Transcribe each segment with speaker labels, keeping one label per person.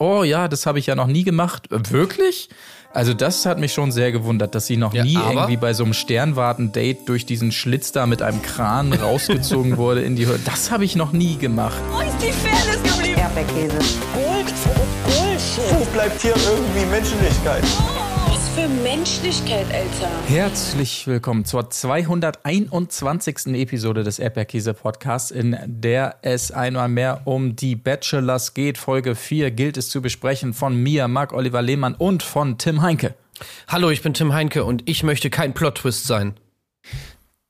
Speaker 1: oh ja, das habe ich ja noch nie gemacht. Wirklich? Also das hat mich schon sehr gewundert, dass sie noch
Speaker 2: Ja,
Speaker 1: nie irgendwie bei so einem Sternwarten-Date durch diesen Schlitz da mit einem Kran rausgezogen wurde in die Höhe. Das habe ich noch nie gemacht.
Speaker 3: Wo ist die Fairness geblieben?
Speaker 4: Erdbeerkäse.
Speaker 5: Wo bleibt hier irgendwie Menschlichkeit?
Speaker 6: Für Menschlichkeit, Alter.
Speaker 1: Herzlich willkommen zur 221. Episode des Erdbeerkäse Podcasts, in der es einmal mehr um die Bachelors geht. Folge 4 gilt es zu besprechen von mir, Marc Oliver Lehmann und von Tim Heinke.
Speaker 2: Hallo, ich bin Tim Heinke und ich möchte kein Plot-Twist sein.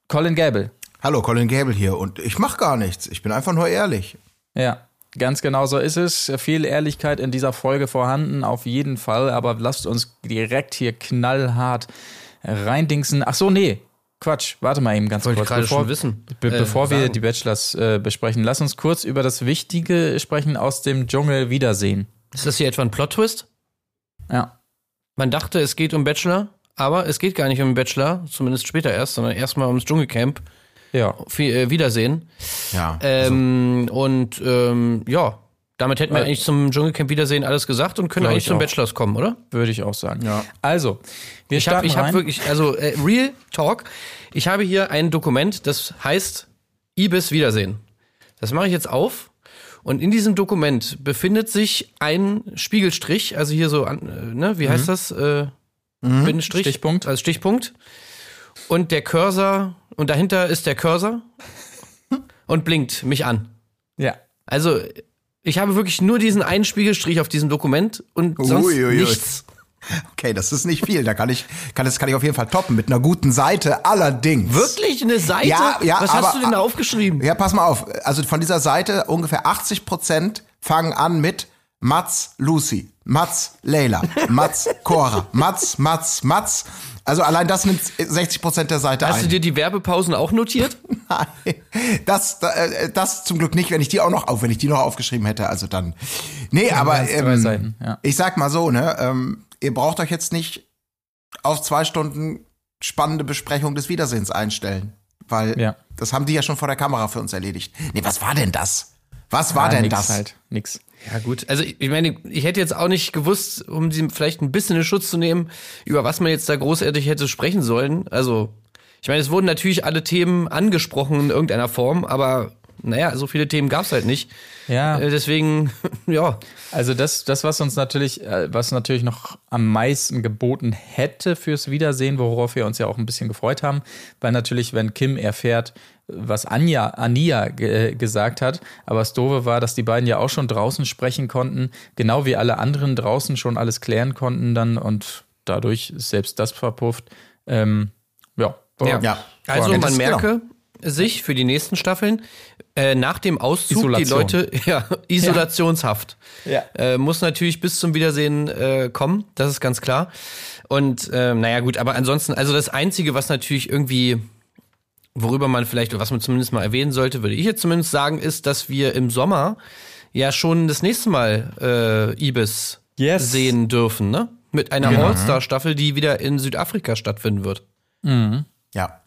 Speaker 1: Colin Gable.
Speaker 7: Hallo, Colin Gable hier und ich mach gar nichts. Ich bin einfach nur ehrlich.
Speaker 1: Ja, ganz genau so ist es. Viel Ehrlichkeit in dieser Folge vorhanden, auf jeden Fall. Aber lasst uns direkt hier knallhart reindingsen. Ach so, nee. Quatsch, warte mal eben ganz
Speaker 2: Wollte
Speaker 1: kurz.
Speaker 2: gerade
Speaker 1: bevor,
Speaker 2: schon wissen.
Speaker 1: Be
Speaker 2: Äh,
Speaker 1: bevor wir
Speaker 2: sagen.
Speaker 1: die Bachelors äh, besprechen, lass uns kurz über das Wichtige sprechen aus dem Dschungel Wiedersehen.
Speaker 2: Ist das hier etwa ein Plot-Twist?
Speaker 1: Ja.
Speaker 2: Man dachte, es geht um Bachelor, aber es geht gar nicht um Bachelor, zumindest später erst, sondern erstmal ums Dschungelcamp.
Speaker 1: Ja.
Speaker 2: Viel, äh, Wiedersehen.
Speaker 7: Ja.
Speaker 2: Ähm, und ähm, ja, damit hätten wir
Speaker 1: Äh,
Speaker 2: eigentlich zum Dschungelcamp Wiedersehen alles gesagt und können eigentlich
Speaker 1: ich
Speaker 2: zum
Speaker 1: auch.
Speaker 2: Bachelors kommen, oder?
Speaker 1: Würde ich auch sagen.
Speaker 7: Ja.
Speaker 1: Also, wir
Speaker 2: Ich habe
Speaker 1: starten
Speaker 2: ich hab wirklich, also äh, Real Talk, ich habe hier ein Dokument, das heißt Ibis Wiedersehen. Das mache ich jetzt auf und in diesem Dokument befindet sich ein Spiegelstrich, also hier so, an, äh, ne, wie heißt das? Äh, Bindestrich?
Speaker 1: Stichpunkt.
Speaker 2: Als Stichpunkt. Und der Cursor, und dahinter ist der Cursor und blinkt mich an.
Speaker 1: Ja.
Speaker 2: Also, ich habe wirklich nur diesen einen Spiegelstrich auf diesem Dokument und sonst
Speaker 7: Uiuiui.
Speaker 2: nichts.
Speaker 7: Okay, das ist nicht viel. Da kann ich, kann, das kann ich auf jeden Fall toppen mit einer guten Seite. Allerdings.
Speaker 2: Wirklich eine Seite?
Speaker 7: Ja, ja,
Speaker 2: Was
Speaker 7: aber-
Speaker 2: hast du denn da aufgeschrieben?
Speaker 7: Ja, pass mal auf. Also von dieser Seite ungefähr 80 Prozent fangen an mit Mats Lucy, Mats Leila, Mats Cora, Mats, Mats, Mats. Also allein das nimmt 60 Prozent der Seite
Speaker 2: Hast
Speaker 7: ein.
Speaker 2: du dir die Werbepausen auch notiert?
Speaker 7: Nein, das, äh, das zum Glück nicht, wenn ich die auch noch auf, wenn ich die noch aufgeschrieben hätte, also dann. Nee, aber
Speaker 1: wären's drei
Speaker 7: ähm,
Speaker 1: Seiten, ja.
Speaker 7: ich sag mal so, ne, ähm, ihr braucht euch jetzt nicht auf zwei Stunden spannende Besprechung des Wiedersehens einstellen, weil
Speaker 1: Ja.
Speaker 7: das haben die ja schon vor der Kamera für uns erledigt. Nee, was war denn das? Was war
Speaker 1: Ja,
Speaker 7: denn
Speaker 1: nix
Speaker 7: das?
Speaker 1: Halt, nix.
Speaker 2: Ja gut, also ich meine, ich hätte jetzt auch nicht gewusst, um sie vielleicht ein bisschen in Schutz zu nehmen, über was man jetzt da großartig hätte sprechen sollen. Also, ich meine, es wurden natürlich alle Themen angesprochen in irgendeiner Form, aber naja, so viele Themen gab's halt nicht.
Speaker 1: Ja.
Speaker 2: Äh, deswegen, ja.
Speaker 1: Also das, das, was uns natürlich, äh, was natürlich noch am meisten geboten hätte fürs Wiedersehen, worauf wir uns ja auch ein bisschen gefreut haben, weil natürlich, wenn Kim erfährt, was Anja, Ania ge gesagt hat, aber das Doofe war, dass die beiden ja auch schon draußen sprechen konnten, genau wie alle anderen draußen schon alles klären konnten dann und dadurch ist selbst das verpufft. Ähm, ja. war-
Speaker 7: Ja.
Speaker 2: Also
Speaker 7: Ja,
Speaker 2: man
Speaker 7: das-
Speaker 2: merke sich für die nächsten Staffeln, äh, nach dem Auszug
Speaker 1: Isolation.
Speaker 2: die Leute, ja, Isolationshaft.
Speaker 1: Ja.
Speaker 2: Äh, muss natürlich bis zum Wiedersehen äh, kommen, das ist ganz klar. Und äh, naja gut, aber ansonsten, also das Einzige, was natürlich irgendwie, worüber man vielleicht, oder was man zumindest mal erwähnen sollte, würde ich jetzt zumindest sagen, ist, dass wir im Sommer ja schon das nächste Mal äh, Ibis
Speaker 1: Yes.
Speaker 2: sehen dürfen, ne? Mit einer All-Star-Staffel, die wieder in Südafrika stattfinden wird.
Speaker 7: Ja.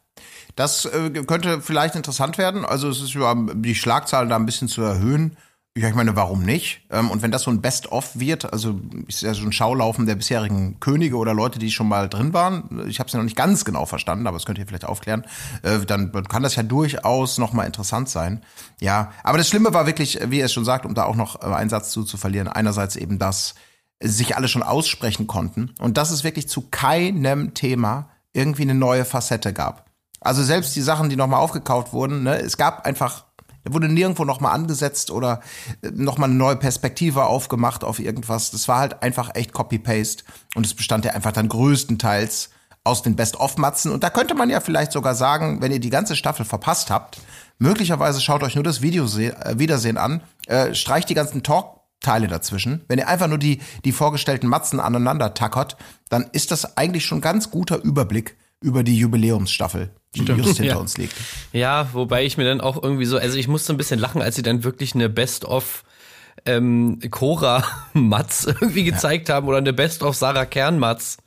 Speaker 7: Das äh, könnte vielleicht interessant werden. Also es ist über die Schlagzahlen da ein bisschen zu erhöhen. Ja, ich meine, warum nicht? Ähm, und wenn das so ein Best-of wird, also ist ja so ein Schaulaufen der bisherigen Könige oder Leute, die schon mal drin waren. Ich habe es ja noch nicht ganz genau verstanden, aber das könnt ihr vielleicht aufklären. Äh, dann kann das ja durchaus noch mal interessant sein. Ja, aber das Schlimme war wirklich, wie er es schon sagt, um da auch noch äh, einen Satz zu, zu verlieren. Einerseits eben das, sich alle schon aussprechen konnten und dass es wirklich zu keinem Thema irgendwie eine neue Facette gab. Also selbst die Sachen, die nochmal aufgekauft wurden, ne, es gab einfach, da wurde nirgendwo nochmal angesetzt oder nochmal eine neue Perspektive aufgemacht auf irgendwas. Das war halt einfach echt Copy-Paste und es bestand ja einfach dann größtenteils aus den Best-of-Matzen. Und da könnte man ja vielleicht sogar sagen, wenn ihr die ganze Staffel verpasst habt, möglicherweise schaut euch nur das Video äh, Wiedersehen an, äh, streicht die ganzen Talk-Teile dazwischen. Wenn ihr einfach nur die, die vorgestellten Matzen aneinander tackert, dann ist das eigentlich schon ganz guter Überblick über die Jubiläumsstaffel, die just hinter
Speaker 2: Ja.
Speaker 7: uns liegt.
Speaker 2: Ja, wobei ich mir dann auch irgendwie so, also ich musste ein bisschen lachen, als sie dann wirklich eine Best-of ähm, Cora Matz irgendwie gezeigt haben oder eine Best-of Sarah Kern Matz.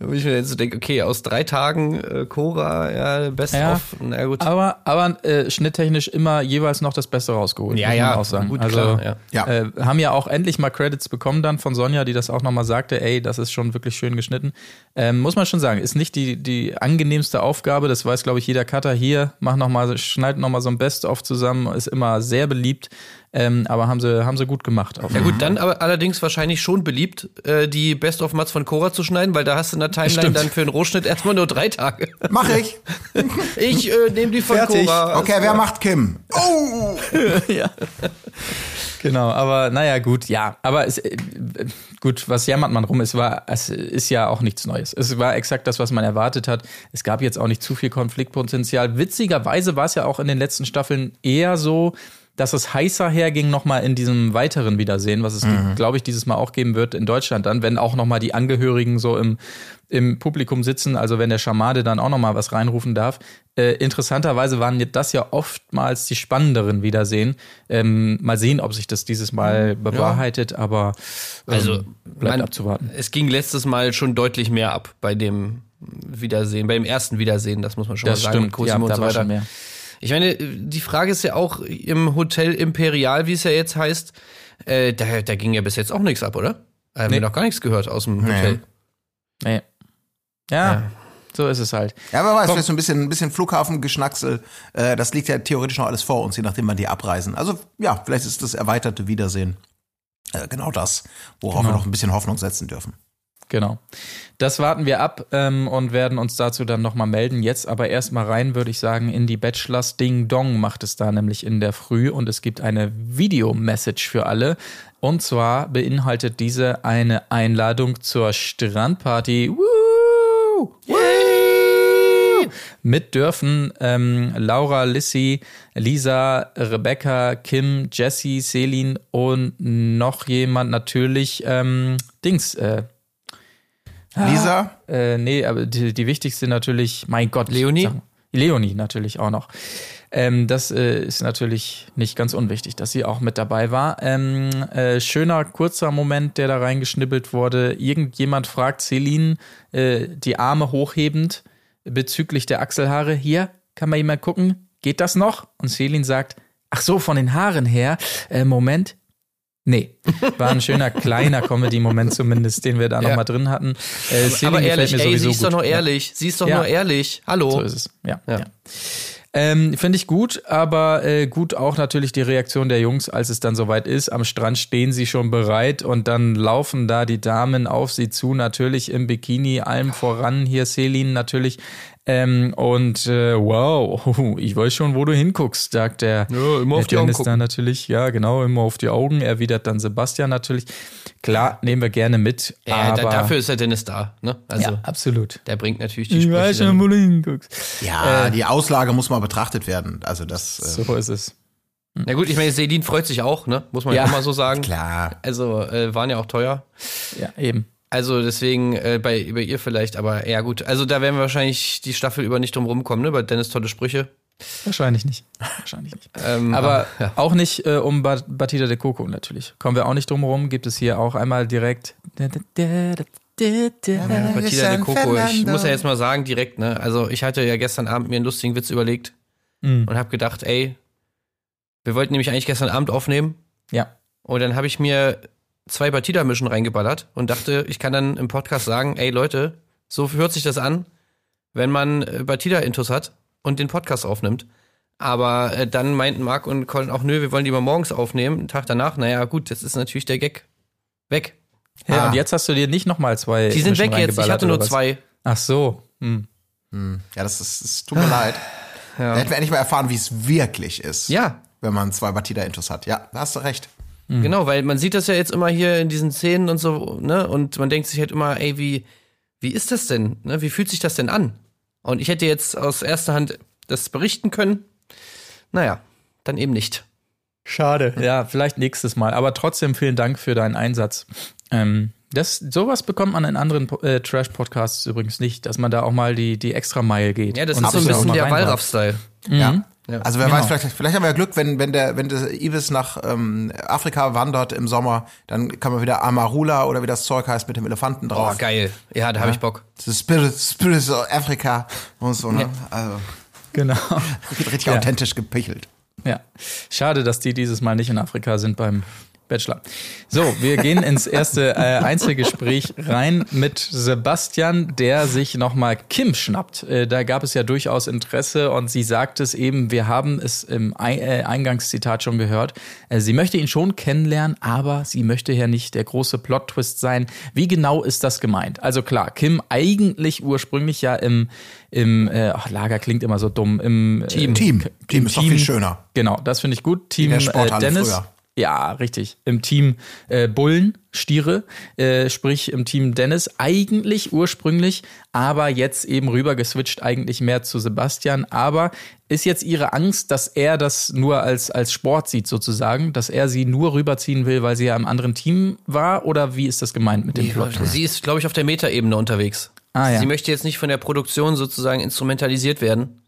Speaker 2: Wo ich mir jetzt so denke, okay, aus drei Tagen äh, Cora, ja, best
Speaker 1: Ja.
Speaker 2: of, na gut.
Speaker 1: Aber, aber äh, schnitttechnisch immer jeweils noch das Beste rausgeholt.
Speaker 2: Ja,
Speaker 1: muss man
Speaker 2: ja,
Speaker 1: auch sagen.
Speaker 2: gut,
Speaker 1: also,
Speaker 2: klar, ja.
Speaker 7: Ja.
Speaker 1: Äh, haben ja auch endlich mal Credits bekommen dann von Sonja, die das auch nochmal sagte, ey, das ist schon wirklich schön geschnitten. Ähm, muss man schon sagen, ist nicht die, die angenehmste Aufgabe, das weiß, glaube ich, jeder Cutter hier, mach noch mal, schneid nochmal so ein Best-of zusammen, ist immer sehr beliebt, ähm, aber haben sie, haben sie gut gemacht. Auf
Speaker 2: Ja gut, dann aber allerdings wahrscheinlich schon beliebt, äh, die Best of Mats von Cora zu schneiden, weil da hast du in der Timeline
Speaker 1: Stimmt.
Speaker 2: dann für einen Rohschnitt erstmal nur drei Tage.
Speaker 7: Mach ich.
Speaker 2: Ich äh, nehme die von
Speaker 1: Fertig.
Speaker 2: Cora.
Speaker 7: Okay, wer macht Kim? Oh!
Speaker 1: ja. Genau, aber naja, gut, ja. Aber es, äh, gut, was jammert man rum? Es war, es ist ja auch nichts Neues. Es war exakt das, was man erwartet hat. Es gab jetzt auch nicht zu viel Konfliktpotenzial. Witzigerweise war es ja auch in den letzten Staffeln eher so, dass es heißer herging nochmal in diesem weiteren Wiedersehen, was es, glaube ich, dieses Mal auch geben wird in Deutschland dann, wenn auch nochmal die Angehörigen so im, im Publikum sitzen, also wenn der Schamade dann auch nochmal was reinrufen darf. Äh, interessanterweise waren das ja oftmals die spannenderen Wiedersehen. Ähm, mal sehen, ob sich das dieses Mal bewahrheitet, aber ähm,
Speaker 2: Also,
Speaker 1: bleibt
Speaker 2: man-
Speaker 1: abzuwarten.
Speaker 2: Es ging letztes Mal schon deutlich mehr ab bei dem Wiedersehen, beim ersten Wiedersehen, das muss man schon
Speaker 1: Das
Speaker 2: mal sagen.
Speaker 1: stimmt,
Speaker 2: mit Cosimo
Speaker 1: ja,
Speaker 2: und
Speaker 1: da
Speaker 2: so
Speaker 1: war
Speaker 2: weiter.
Speaker 1: schon mehr.
Speaker 2: Ich meine, die Frage ist ja auch im Hotel Imperial, wie es ja jetzt heißt, äh, da, da ging ja bis jetzt auch nichts ab, oder? Haben
Speaker 1: Nee.
Speaker 2: wir noch gar nichts gehört aus dem Hotel.
Speaker 1: Nee. Ja,
Speaker 2: Ja.
Speaker 1: so ist es halt.
Speaker 7: Ja, wer weiß, vielleicht so ein bisschen, ein bisschen Flughafengeschnacksel. Äh, das liegt ja theoretisch noch alles vor uns, je nachdem, wann die abreisen. Also ja, vielleicht ist das erweiterte Wiedersehen äh, genau das, worauf
Speaker 1: Genau.
Speaker 7: wir noch ein bisschen Hoffnung setzen dürfen.
Speaker 1: Genau. Das warten wir ab ähm, und werden uns dazu dann nochmal melden. Jetzt aber erstmal rein, würde ich sagen, in die Bachelors Ding Dong macht es da nämlich in der Früh und es gibt eine Videomessage für alle. Und zwar beinhaltet diese eine Einladung zur Strandparty. Woo! Woo! Mit dürfen ähm, Laura, Lissy, Lisa, Rebecca, Kim, Jessie, Selin und noch jemand natürlich ähm, Dings. Äh,
Speaker 7: Lisa?
Speaker 1: äh, nee, aber die, die wichtigste natürlich, mein Gott.
Speaker 2: Leonie?
Speaker 1: sag- Leonie natürlich auch noch. Ähm, das äh, ist natürlich nicht ganz unwichtig, dass sie auch mit dabei war. Ähm, äh, schöner, kurzer Moment, der da reingeschnibbelt wurde. Irgendjemand fragt Celine, äh, die Arme hochhebend bezüglich der Achselhaare. Hier, kann man jemand gucken? Geht das noch? Und Celine sagt, ach so, von den Haaren her. Äh, Moment. Nee, war ein schöner kleiner Comedy-Moment zumindest, den wir da noch
Speaker 2: Ja.
Speaker 1: noch mal drin hatten. Äh, Celine
Speaker 2: Aber ehrlich,
Speaker 1: mir
Speaker 2: ey, sie ist doch nur
Speaker 1: Ja.
Speaker 2: ehrlich. Sie ist doch
Speaker 1: Ja.
Speaker 2: nur ehrlich. Hallo.
Speaker 1: So ist es, ja.
Speaker 2: Ja.
Speaker 1: ja. Ähm, Finde ich gut, aber äh, gut auch natürlich die Reaktion der Jungs, als es dann soweit ist. Am Strand stehen sie schon bereit und dann laufen da die Damen auf sie zu, natürlich im Bikini, allem voran hier Selin natürlich. Ähm, und äh, wow, ich weiß schon, wo du hinguckst, sagt der,
Speaker 2: Ja, immer auf die Augen
Speaker 1: Dennis
Speaker 2: gucken.
Speaker 1: da natürlich. Ja, genau, immer auf die Augen, erwidert dann Sebastian natürlich. Klar, nehmen wir gerne mit.
Speaker 2: Ja,
Speaker 1: aber,
Speaker 2: da, dafür ist der Dennis da. Ne? Also,
Speaker 1: ja, absolut.
Speaker 2: der bringt natürlich die
Speaker 1: Ich
Speaker 2: Sprüche.
Speaker 1: weiß schon,
Speaker 2: dann.
Speaker 1: wo du hinguckst.
Speaker 7: Ja, die Auslage muss mal betrachtet werden. Also das, äh,
Speaker 1: So ist es.
Speaker 2: Na gut, ich meine, Selin freut sich auch, ne? Muss man ja
Speaker 1: Ja.
Speaker 2: auch mal so sagen.
Speaker 7: klar.
Speaker 2: Also, äh, waren ja auch teuer.
Speaker 1: Ja, eben.
Speaker 2: Also deswegen äh, bei, bei ihr vielleicht, aber ja gut. Also da werden wir wahrscheinlich die Staffel über nicht drum rumkommen, ne? Bei Dennis tolle Sprüche.
Speaker 1: Wahrscheinlich nicht. Wahrscheinlich nicht.
Speaker 2: Ähm,
Speaker 1: Aber
Speaker 2: ja.
Speaker 1: auch nicht äh, um Ba- Batida de Coco natürlich. Kommen wir auch nicht drum herum. Gibt es hier auch einmal direkt.
Speaker 2: Batida de Coco, ich muss ja jetzt mal sagen, direkt, ne? Also ich hatte ja gestern Abend mir einen lustigen Witz überlegt
Speaker 1: Mhm.
Speaker 2: und habe gedacht, ey, wir wollten nämlich eigentlich gestern Abend aufnehmen
Speaker 1: Ja.
Speaker 2: und dann habe ich mir zwei Batida-Mischen reingeballert und dachte, ich kann dann im Podcast sagen, ey Leute, so hört sich das an, wenn man äh, Batida-Intos hat und den Podcast aufnimmt. Aber äh, dann meinten Marc und Colin auch, nö, wir wollen die mal morgens aufnehmen, einen Tag danach. Naja, gut, das ist natürlich der Gag. Weg.
Speaker 1: Ja,
Speaker 7: Ah.
Speaker 1: und jetzt hast du dir nicht nochmal zwei.
Speaker 2: Die sind
Speaker 1: Mischen
Speaker 2: weg jetzt. Ich hatte nur
Speaker 1: was?
Speaker 2: zwei.
Speaker 1: Ach so. Hm.
Speaker 7: Ja, das ist, es tut mir leid. Da hätten wir endlich mal erfahren, wie es wirklich ist.
Speaker 2: Ja,
Speaker 7: Wenn man zwei Batida-Intos hat. Ja, da hast du recht.
Speaker 2: Genau, weil man sieht das ja jetzt immer hier in diesen Szenen und so, ne? Und man denkt sich halt immer, ey, wie, wie ist das denn? Ne? Wie fühlt sich das denn an? Und ich hätte jetzt aus erster Hand das berichten können. Naja, dann eben nicht.
Speaker 1: Schade. Ja, vielleicht nächstes Mal. Aber trotzdem vielen Dank für deinen Einsatz. Ähm, das, sowas bekommt man in anderen äh, Trash-Podcasts übrigens nicht, dass man da auch mal die, die extra Meile geht.
Speaker 2: Ja, das
Speaker 1: und
Speaker 2: ist so ein bisschen
Speaker 1: mal
Speaker 2: der. Wallraff-Style.
Speaker 1: Mhm.
Speaker 7: Ja. Also wer
Speaker 1: Genau.
Speaker 7: weiß, vielleicht, vielleicht haben wir ja Glück, wenn, wenn der, wenn der Ibis nach ähm, Afrika wandert im Sommer, dann kann man wieder Amarula oder wie das Zeug heißt mit dem Elefanten
Speaker 2: Oh,
Speaker 7: drauf.
Speaker 2: geil. Ja, da habe ich Bock.
Speaker 7: The Spirit, Spirit of Africa und so, ne? Also,
Speaker 1: Genau.
Speaker 7: richtig
Speaker 1: Ja.
Speaker 7: authentisch gepichelt.
Speaker 1: Ja. Schade, dass die dieses Mal nicht in Afrika sind beim Bachelor. So, wir gehen ins erste äh, Einzelgespräch rein mit Sebastian, der sich nochmal Kim schnappt. Äh, da gab es ja durchaus Interesse und sie sagt es eben, wir haben es im Ei- äh, Eingangszitat schon gehört. Äh, sie möchte ihn schon kennenlernen, aber sie möchte ja nicht der große Plot-Twist sein. Wie genau ist das gemeint? Also klar, Kim eigentlich ursprünglich ja im, im äh, ach, Lager klingt immer so dumm, im
Speaker 2: Team.
Speaker 1: Äh,
Speaker 7: Team.
Speaker 1: K-
Speaker 7: Team
Speaker 1: im
Speaker 7: ist doch viel schöner.
Speaker 1: Genau, das finde ich gut. Team äh, Dennis.
Speaker 7: früher.
Speaker 1: Ja, richtig. Im Team äh, Bullen, Stiere, äh, sprich im Team Dennis, eigentlich ursprünglich, aber jetzt eben rüber geswitcht eigentlich mehr zu Sebastian. Aber ist jetzt ihre Angst, dass er das nur als, als Sport sieht sozusagen, dass er sie nur rüberziehen will, weil sie ja im anderen Team war? Oder wie ist das gemeint mit dem Plot?
Speaker 2: Sie ist, glaube ich, auf der Metaebene unterwegs.
Speaker 1: Ah, ja.
Speaker 2: Sie möchte jetzt nicht von der Produktion sozusagen instrumentalisiert werden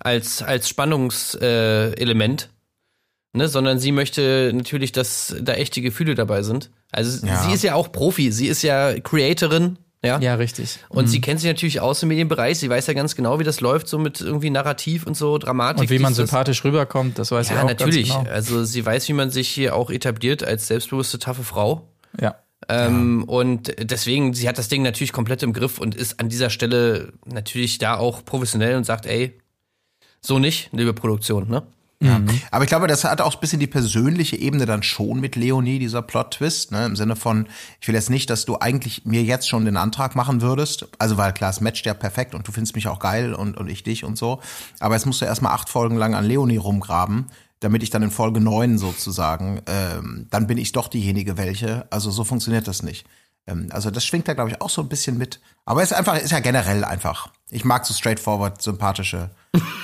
Speaker 2: als, als Spannungselement, Element, ne, sondern sie möchte natürlich, dass da echte Gefühle dabei sind. Also
Speaker 7: Ja.
Speaker 2: sie ist ja auch Profi, sie ist ja Creatorin, ja.
Speaker 1: Ja, richtig.
Speaker 2: Und sie kennt sich natürlich aus im Medienbereich, sie weiß ja ganz genau, wie das läuft, so mit irgendwie Narrativ und so Dramatik.
Speaker 1: Und wie man sympathisch rüberkommt, das weiß
Speaker 2: Ja,
Speaker 1: ich auch
Speaker 2: natürlich.
Speaker 1: ganz genau.
Speaker 2: Also sie weiß, wie man sich hier auch etabliert als selbstbewusste, taffe Frau.
Speaker 1: Ja.
Speaker 2: Ähm, Und deswegen, sie hat das Ding natürlich komplett im Griff und ist an dieser Stelle natürlich da auch professionell und sagt, ey, so nicht, liebe Produktion, ne?
Speaker 7: Aber ich glaube, das hat auch ein bisschen die persönliche Ebene dann schon mit Leonie, dieser Plot-Twist, ne? Im Sinne von, ich will jetzt nicht, dass du eigentlich mir jetzt schon den Antrag machen würdest. Also, weil klar, es matcht ja perfekt und du findest mich auch geil und, und ich dich und so. Aber jetzt musst du erstmal acht Folgen lang an Leonie rumgraben, damit ich dann in Folge neun sozusagen, ähm, dann bin ich doch diejenige welche. Also so funktioniert das nicht. Ähm, also das schwingt da, glaube ich, auch so ein bisschen mit. Aber es ist einfach, ist ja generell einfach. Ich mag so straightforward, sympathische,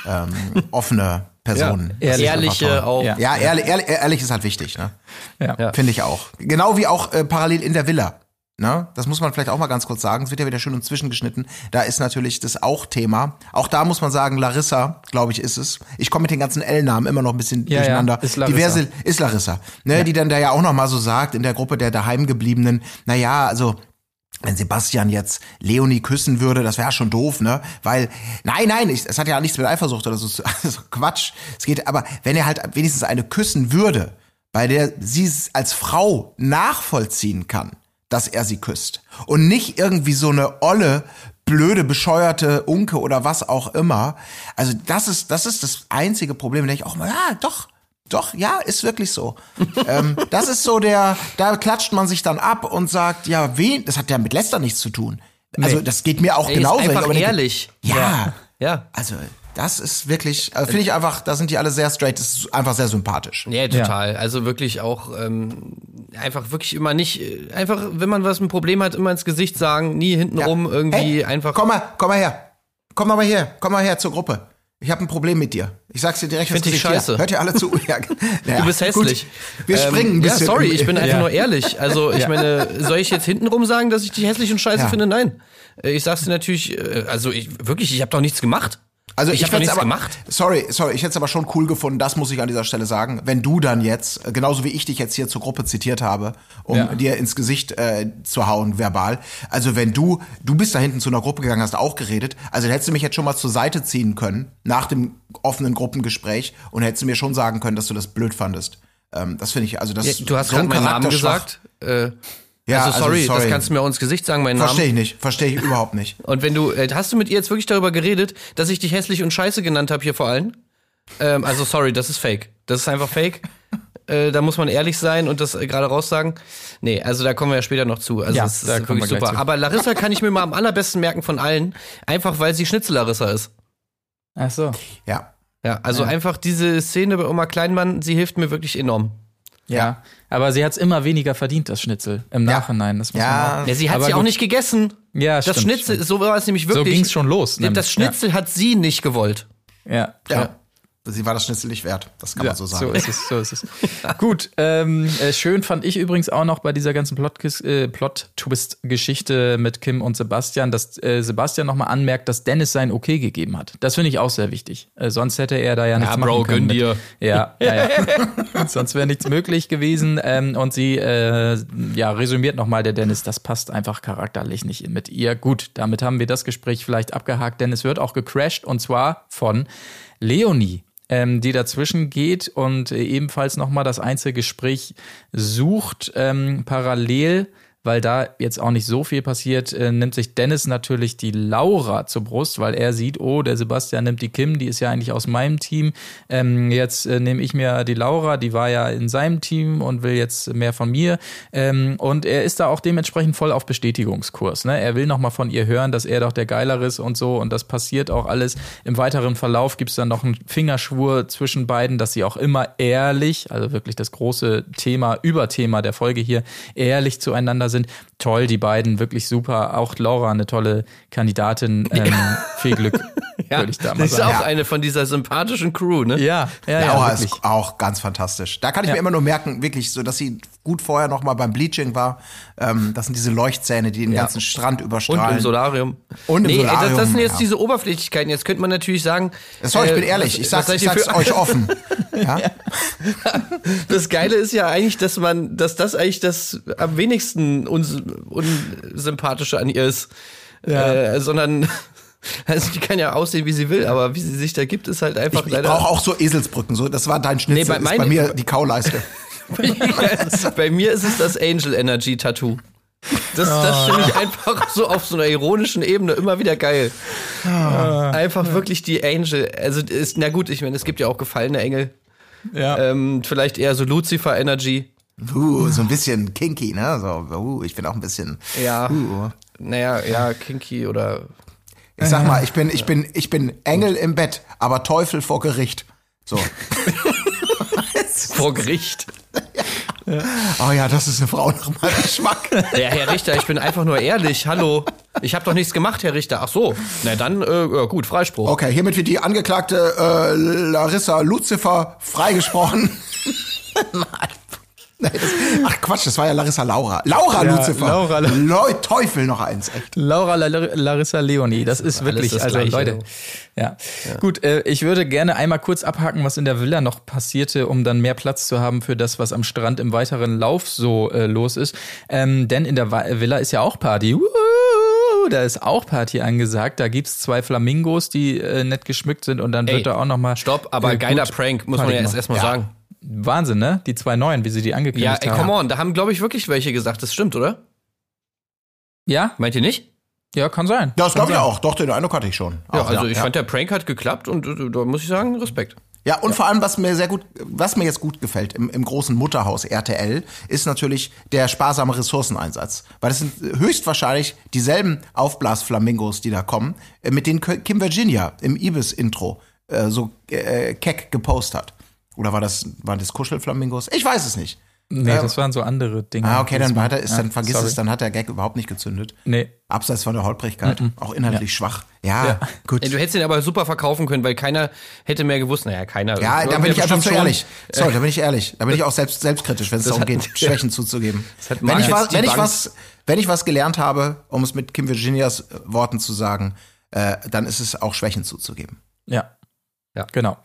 Speaker 7: ähm, offene Personen. Einfach
Speaker 2: Ehrliche auch.
Speaker 1: Ja.
Speaker 7: Ja, ehrlich, ehrlich, ehrlich ist halt wichtig, ne?
Speaker 1: Ja.
Speaker 2: Ja.
Speaker 7: Finde ich auch. Genau wie auch äh, parallel in der Villa. Ne? Das muss man vielleicht auch mal ganz kurz sagen. Es wird ja wieder schön und zwischengeschnitten. Da ist natürlich das auch Thema. Auch da muss man sagen, Larissa, glaube ich, ist es. Ich komme mit den ganzen L-Namen immer noch ein bisschen
Speaker 1: Ja,
Speaker 7: durcheinander.
Speaker 1: ja, ist Larissa.
Speaker 7: Diverse ist Larissa. Ne? Die dann da ja auch noch mal so sagt in der Gruppe der daheimgebliebenen, na ja, also wenn Sebastian jetzt Leonie küssen würde, das wäre schon doof, ne? Weil, nein, nein, es hat ja nichts mit Eifersucht oder so, also Quatsch. Es geht, aber wenn er halt wenigstens eine küssen würde, bei der sie es als Frau nachvollziehen kann, dass er sie küsst. Und nicht irgendwie so eine olle, blöde, bescheuerte Unke oder was auch immer. Also das ist, das ist das einzige Problem. Denke ich auch mal, ja, doch, doch, ja, ist wirklich so. ähm, das ist so der, da klatscht man sich dann ab und sagt, ja, wen, das hat ja mit Lester nichts zu tun. Also
Speaker 1: Nee.
Speaker 7: das geht mir auch
Speaker 2: Ey,
Speaker 7: genauso.
Speaker 2: ist
Speaker 7: Ich
Speaker 2: einfach
Speaker 7: aber denke,
Speaker 2: ehrlich.
Speaker 7: Ja,
Speaker 2: Ja.
Speaker 7: also das ist wirklich, also finde ich einfach, da sind die alle sehr straight, das ist einfach sehr sympathisch.
Speaker 2: Ja, total. Also wirklich auch ähm, einfach wirklich immer nicht, einfach, wenn man was ein Problem hat, immer ins Gesicht sagen, nie hintenrum irgendwie
Speaker 7: Hey,
Speaker 2: einfach.
Speaker 7: Komm mal, komm mal her. Komm mal her, komm mal her zur Gruppe. Ich habe ein Problem mit dir. Ich sag's dir direkt
Speaker 2: Find
Speaker 7: ins
Speaker 2: dich
Speaker 7: Gesicht.
Speaker 2: scheiße.
Speaker 7: Ja, hört ihr alle zu? Ja, ja,
Speaker 2: Du bist
Speaker 7: gut.
Speaker 2: hässlich.
Speaker 7: Wir springen ein
Speaker 2: ähm,
Speaker 7: bisschen.
Speaker 2: Ja, sorry, ich bin einfach
Speaker 1: Ja.
Speaker 2: nur ehrlich. Also, ich meine, soll ich jetzt hintenrum sagen, dass ich dich hässlich und scheiße finde? Nein. Äh, Ich sag's dir natürlich, äh, also ich wirklich, ich habe doch nichts gemacht.
Speaker 7: Also ich,
Speaker 2: ich habe nichts
Speaker 7: aber,
Speaker 2: gemacht.
Speaker 7: Sorry, sorry, ich hätte es aber schon cool gefunden, das muss ich an dieser Stelle sagen, wenn du dann jetzt, genauso wie ich dich jetzt hier zur Gruppe zitiert habe, um
Speaker 1: Ja.
Speaker 7: dir ins Gesicht äh, zu hauen, verbal. Also wenn du, du bist da hinten zu einer Gruppe gegangen, hast auch geredet, also hättest du mich jetzt schon mal zur Seite ziehen können, nach dem offenen Gruppengespräch, und hättest du mir schon sagen können, dass du das blöd fandest. Ähm, das finde ich, also das
Speaker 2: Ja, du hast
Speaker 7: so
Speaker 2: gerade meinen Namen gesagt. Äh,
Speaker 7: Ja,
Speaker 2: also, sorry,
Speaker 7: sorry.
Speaker 2: das kannst du mir auch ins Gesicht sagen, meinen Namen.
Speaker 7: Verstehe ich nicht, verstehe ich überhaupt nicht.
Speaker 2: Und wenn du, äh, hast du mit ihr jetzt wirklich darüber geredet, dass ich dich hässlich und scheiße genannt habe hier vor allen? Ähm, also sorry, das ist fake. Das ist einfach fake. äh, da muss man ehrlich sein und das äh, gerade raussagen. Nee, also da kommen wir ja später noch zu. Also
Speaker 1: Ja,
Speaker 2: das ist
Speaker 1: da kommen
Speaker 2: wirklich
Speaker 1: wir
Speaker 2: super.
Speaker 1: zu.
Speaker 2: Aber Larissa kann ich mir mal am allerbesten merken von allen, einfach weil sie Schnitzel-Larissa ist.
Speaker 1: Ach so.
Speaker 7: Ja.
Speaker 2: Ja, also einfach diese Szene bei Oma Kleinmann, sie hilft mir wirklich enorm.
Speaker 1: Ja. Aber sie hat's immer weniger verdient, das Schnitzel. Im Nachhinein. Das muss
Speaker 7: Ja.
Speaker 1: man auch.
Speaker 2: Ja, sie hat
Speaker 1: Aber
Speaker 2: sie auch nicht gegessen.
Speaker 1: Ja,
Speaker 2: Das
Speaker 1: stimmt,
Speaker 2: Schnitzel,
Speaker 1: stimmt.
Speaker 2: so war es nämlich
Speaker 1: So
Speaker 2: wirklich.
Speaker 1: ging's schon los.
Speaker 2: Das
Speaker 1: nämlich.
Speaker 2: Schnitzel hat sie nicht gewollt.
Speaker 1: Ja. ja.
Speaker 7: Ja. sie war das Schnitzel nicht wert. Das kann
Speaker 1: Ja,
Speaker 7: man so sagen.
Speaker 1: So ist es, so ist es. Gut, ähm, äh, schön fand ich übrigens auch noch bei dieser ganzen Plot- äh, Plot-Twist-Geschichte mit Kim und Sebastian, dass äh, Sebastian nochmal anmerkt, dass Dennis sein Okay gegeben hat. Das finde ich auch sehr wichtig. Äh, sonst hätte er da ja nichts machen
Speaker 2: Bro,
Speaker 1: können.
Speaker 2: gönn dir.
Speaker 1: Ja, ja, ja. sonst wäre nichts möglich gewesen. Ähm, und sie äh, ja, resümiert nochmal der Dennis, das passt einfach charakterlich nicht mit ihr. Gut, damit haben wir das Gespräch vielleicht abgehakt. Dennis wird auch gecrashed und zwar von Leonie ähm, die dazwischen geht und äh, ebenfalls nochmal das Einzelgespräch sucht, ähm, parallel, weil da jetzt auch nicht so viel passiert, äh, nimmt sich Dennis natürlich die Laura zur Brust, weil er sieht, oh, der Sebastian nimmt die Kim, die ist ja eigentlich aus meinem Team. Ähm, jetzt äh, nehme ich mir die Laura, die war ja in seinem Team und will jetzt mehr von mir. Ähm, und er ist da auch dementsprechend voll auf Bestätigungskurs. Ne? Er will nochmal von ihr hören, dass er doch der Geilere ist und so. Und das passiert auch alles. Im weiteren Verlauf gibt es dann noch einen Fingerschwur zwischen beiden, dass sie auch immer ehrlich, also wirklich das große Thema, Überthema der Folge hier, ehrlich zueinander sind. Toll, die beiden, wirklich super. Auch Laura, eine tolle Kandidatin. Ähm, viel Glück, würde ich da mal
Speaker 2: das ist auch
Speaker 1: sagen.
Speaker 2: eine von dieser sympathischen Crew, ne?
Speaker 1: Ja, ja,
Speaker 7: Laura
Speaker 1: ja,
Speaker 7: ist
Speaker 1: wirklich.
Speaker 7: auch ganz fantastisch. Da kann ich
Speaker 1: Ja.
Speaker 7: mir immer nur merken, wirklich, so dass sie gut vorher noch mal beim Bleaching war. Ähm, das sind diese Leuchtzähne, die den ganzen Strand
Speaker 2: Und
Speaker 7: überstrahlen.
Speaker 2: im Solarium.
Speaker 7: Und im
Speaker 2: nee, ey, Das, das sind
Speaker 7: Solarium,
Speaker 2: jetzt
Speaker 7: ja.
Speaker 2: diese Oberflächlichkeiten. Jetzt könnte man natürlich sagen.
Speaker 7: Sorry, ich bin
Speaker 2: äh,
Speaker 7: ehrlich. Ich sag's, ich sag's euch offen. Ja?
Speaker 2: Das Geile ist ja eigentlich, dass man, dass das eigentlich das am wenigsten uns, unsympathische an ihr ist. Äh, sondern, also die kann ja aussehen, wie sie will, aber wie sie sich da gibt, ist halt einfach
Speaker 7: Ich, ich brauche auch so Eselsbrücken. So, das war dein Schnitzel.
Speaker 2: Nee, bei
Speaker 7: ist bei mir die Kauleiste.
Speaker 2: Bei mir ist es das Angel Energy Tattoo. Das, das finde ich einfach so auf so einer ironischen Ebene immer wieder geil. Einfach wirklich die Angel. Also ist, na gut, ich meine, es gibt ja auch gefallene Engel.
Speaker 1: Ja.
Speaker 2: Ähm, vielleicht eher so Lucifer Energy.
Speaker 7: Uh, so ein bisschen kinky, ne? So, uh, ich bin auch ein bisschen.
Speaker 2: Ja.
Speaker 7: Uh.
Speaker 2: Naja, ja, kinky oder.
Speaker 7: Ich sag mal, ich bin, ich bin, ich bin Engel im Bett, aber Teufel vor Gericht. So.
Speaker 2: Vor Gericht.
Speaker 7: Oh ja, das ist eine Frau nach meinem Geschmack.
Speaker 2: Ja, Herr Richter, ich bin einfach nur ehrlich. Hallo. Ich habe doch nichts gemacht, Herr Richter. Ach so. Na dann, äh, ja, gut, Freispruch.
Speaker 7: Okay, hiermit wird die Angeklagte äh, Larissa Lucifer freigesprochen. Nein. Das, ach Quatsch, das war ja Larissa Laura. Laura
Speaker 1: Ja,
Speaker 7: Lucifer.
Speaker 1: Laura-
Speaker 7: Leu, Teufel noch eins, echt.
Speaker 1: Laura La Larissa Leonie, das ist
Speaker 2: alles
Speaker 1: wirklich,
Speaker 2: das
Speaker 1: also
Speaker 2: Gleiche.
Speaker 1: Leute. Ja. Gut, äh, ich würde gerne einmal kurz abhaken, was in der Villa noch passierte, um dann mehr Platz zu haben für das, was am Strand im weiteren Lauf so äh, los ist. Ähm, denn in der Wa- Villa ist ja auch Party. Wuhu, da ist auch Party angesagt. Da gibt's zwei Flamingos, die äh, nett geschmückt sind und dann
Speaker 2: Ey,
Speaker 1: wird da auch noch mal
Speaker 2: Stopp, aber
Speaker 1: äh,
Speaker 2: geiler Prank, muss
Speaker 1: Party
Speaker 2: man ja erstmal
Speaker 7: Ja.
Speaker 2: sagen.
Speaker 1: Wahnsinn, ne? Die zwei neuen, wie sie die
Speaker 2: Ja,
Speaker 1: angekündigt
Speaker 2: ey,
Speaker 1: haben.
Speaker 2: come on, da haben, glaube ich, wirklich welche gesagt. Das stimmt, oder?
Speaker 1: Ja?
Speaker 2: Meint ihr nicht?
Speaker 1: Ja, kann sein.
Speaker 7: Das
Speaker 1: Kann
Speaker 7: glaube ich auch. Doch, den Eindruck hatte ich schon.
Speaker 2: Ja,
Speaker 7: Auch,
Speaker 2: also ich
Speaker 7: ja.
Speaker 2: fand, der Prank hat geklappt und äh, da muss ich sagen, Respekt.
Speaker 7: Ja, und vor allem, was mir sehr gut, was mir jetzt gut gefällt im, im großen Mutterhaus RTL, ist natürlich der sparsame Ressourceneinsatz. Weil das sind höchstwahrscheinlich dieselben Aufblasflamingos, die da kommen, äh, mit denen Kim Virginia im Ibis-Intro äh, so äh, keck gepostet hat. Oder war das, waren das Kuschelflamingos? Ich weiß es nicht.
Speaker 1: Nee,
Speaker 7: Ähm,
Speaker 1: das waren so andere Dinge.
Speaker 7: Ah, okay, dann weiter ist,
Speaker 1: Ja,
Speaker 7: dann vergiss
Speaker 1: sorry.
Speaker 7: es, dann hat der Gag überhaupt nicht gezündet.
Speaker 1: Nee.
Speaker 7: Abseits von der Holprigkeit, auch inhaltlich schwach. Ja, gut.
Speaker 2: Ey, du hättest ihn aber super verkaufen können, weil keiner hätte mehr gewusst. Naja, keiner.
Speaker 7: Ja, da bin ich einfach zu
Speaker 2: schon.
Speaker 7: ehrlich. Sorry, da bin ich ehrlich. Da bin ich auch selbst selbstkritisch, wenn es darum
Speaker 2: hat-
Speaker 7: geht, Schwächen zuzugeben.
Speaker 2: hat
Speaker 7: Wenn ich, was, wenn, ich was, wenn ich was gelernt habe, um es mit Kim Virginias äh, Worten zu sagen, äh, dann ist es auch Schwächen zuzugeben.
Speaker 1: Ja.
Speaker 2: Ja.
Speaker 1: Genau.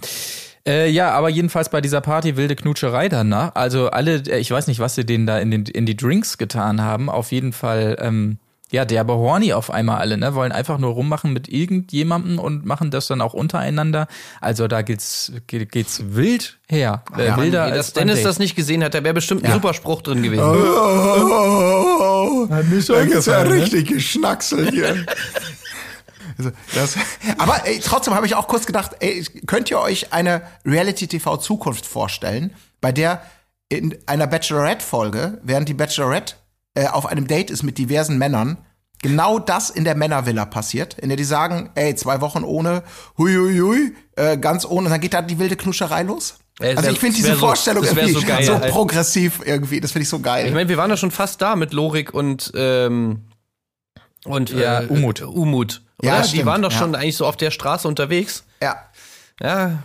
Speaker 1: Äh, ja, aber jedenfalls bei dieser Party wilde Knutscherei danach. Also alle, äh, ich weiß nicht, was sie denen da in, den, in die Drinks getan haben. Auf jeden Fall, ähm, ja, derbe horny auf einmal alle, ne? Wollen einfach nur rummachen mit irgendjemandem und machen das dann auch untereinander. Also da geht's, geht, geht's wild her. Äh,
Speaker 7: Ja,
Speaker 1: wilder
Speaker 2: Ey,
Speaker 1: als
Speaker 2: dass Dennis das nicht gesehen hat, da wäre bestimmt ein super Spruch drin gewesen.
Speaker 7: Oh,
Speaker 1: Hat mir schon
Speaker 7: da gibt's ja
Speaker 1: gefallen, ne?
Speaker 7: richtig Geschnacksel hier. Also, das, aber ey, trotzdem habe ich auch kurz gedacht, ey, könnt ihr euch eine Reality-TV-Zukunft vorstellen, bei der in einer Bachelorette-Folge, während die Bachelorette äh, auf einem Date ist mit diversen Männern, genau das in der Männervilla passiert, in der die sagen, ey, zwei Wochen ohne, hui, hui, hui, äh, ganz ohne, und dann geht da die wilde Knuscherei los.
Speaker 2: Ey,
Speaker 7: also
Speaker 2: wär-
Speaker 7: ich finde diese
Speaker 2: so-
Speaker 7: Vorstellung irgendwie
Speaker 2: so geil,
Speaker 7: so
Speaker 2: Alter.
Speaker 7: progressiv irgendwie, das finde ich so geil.
Speaker 2: Ich meine, wir waren ja schon fast da mit Lorik und ähm, und
Speaker 1: Ja,
Speaker 2: äh,
Speaker 1: Umut.
Speaker 2: Umut. Oder?
Speaker 7: Ja,
Speaker 2: die
Speaker 7: stimmt,
Speaker 2: waren doch
Speaker 7: ja.
Speaker 2: schon eigentlich so auf der Straße unterwegs.
Speaker 7: ja.
Speaker 2: Ja,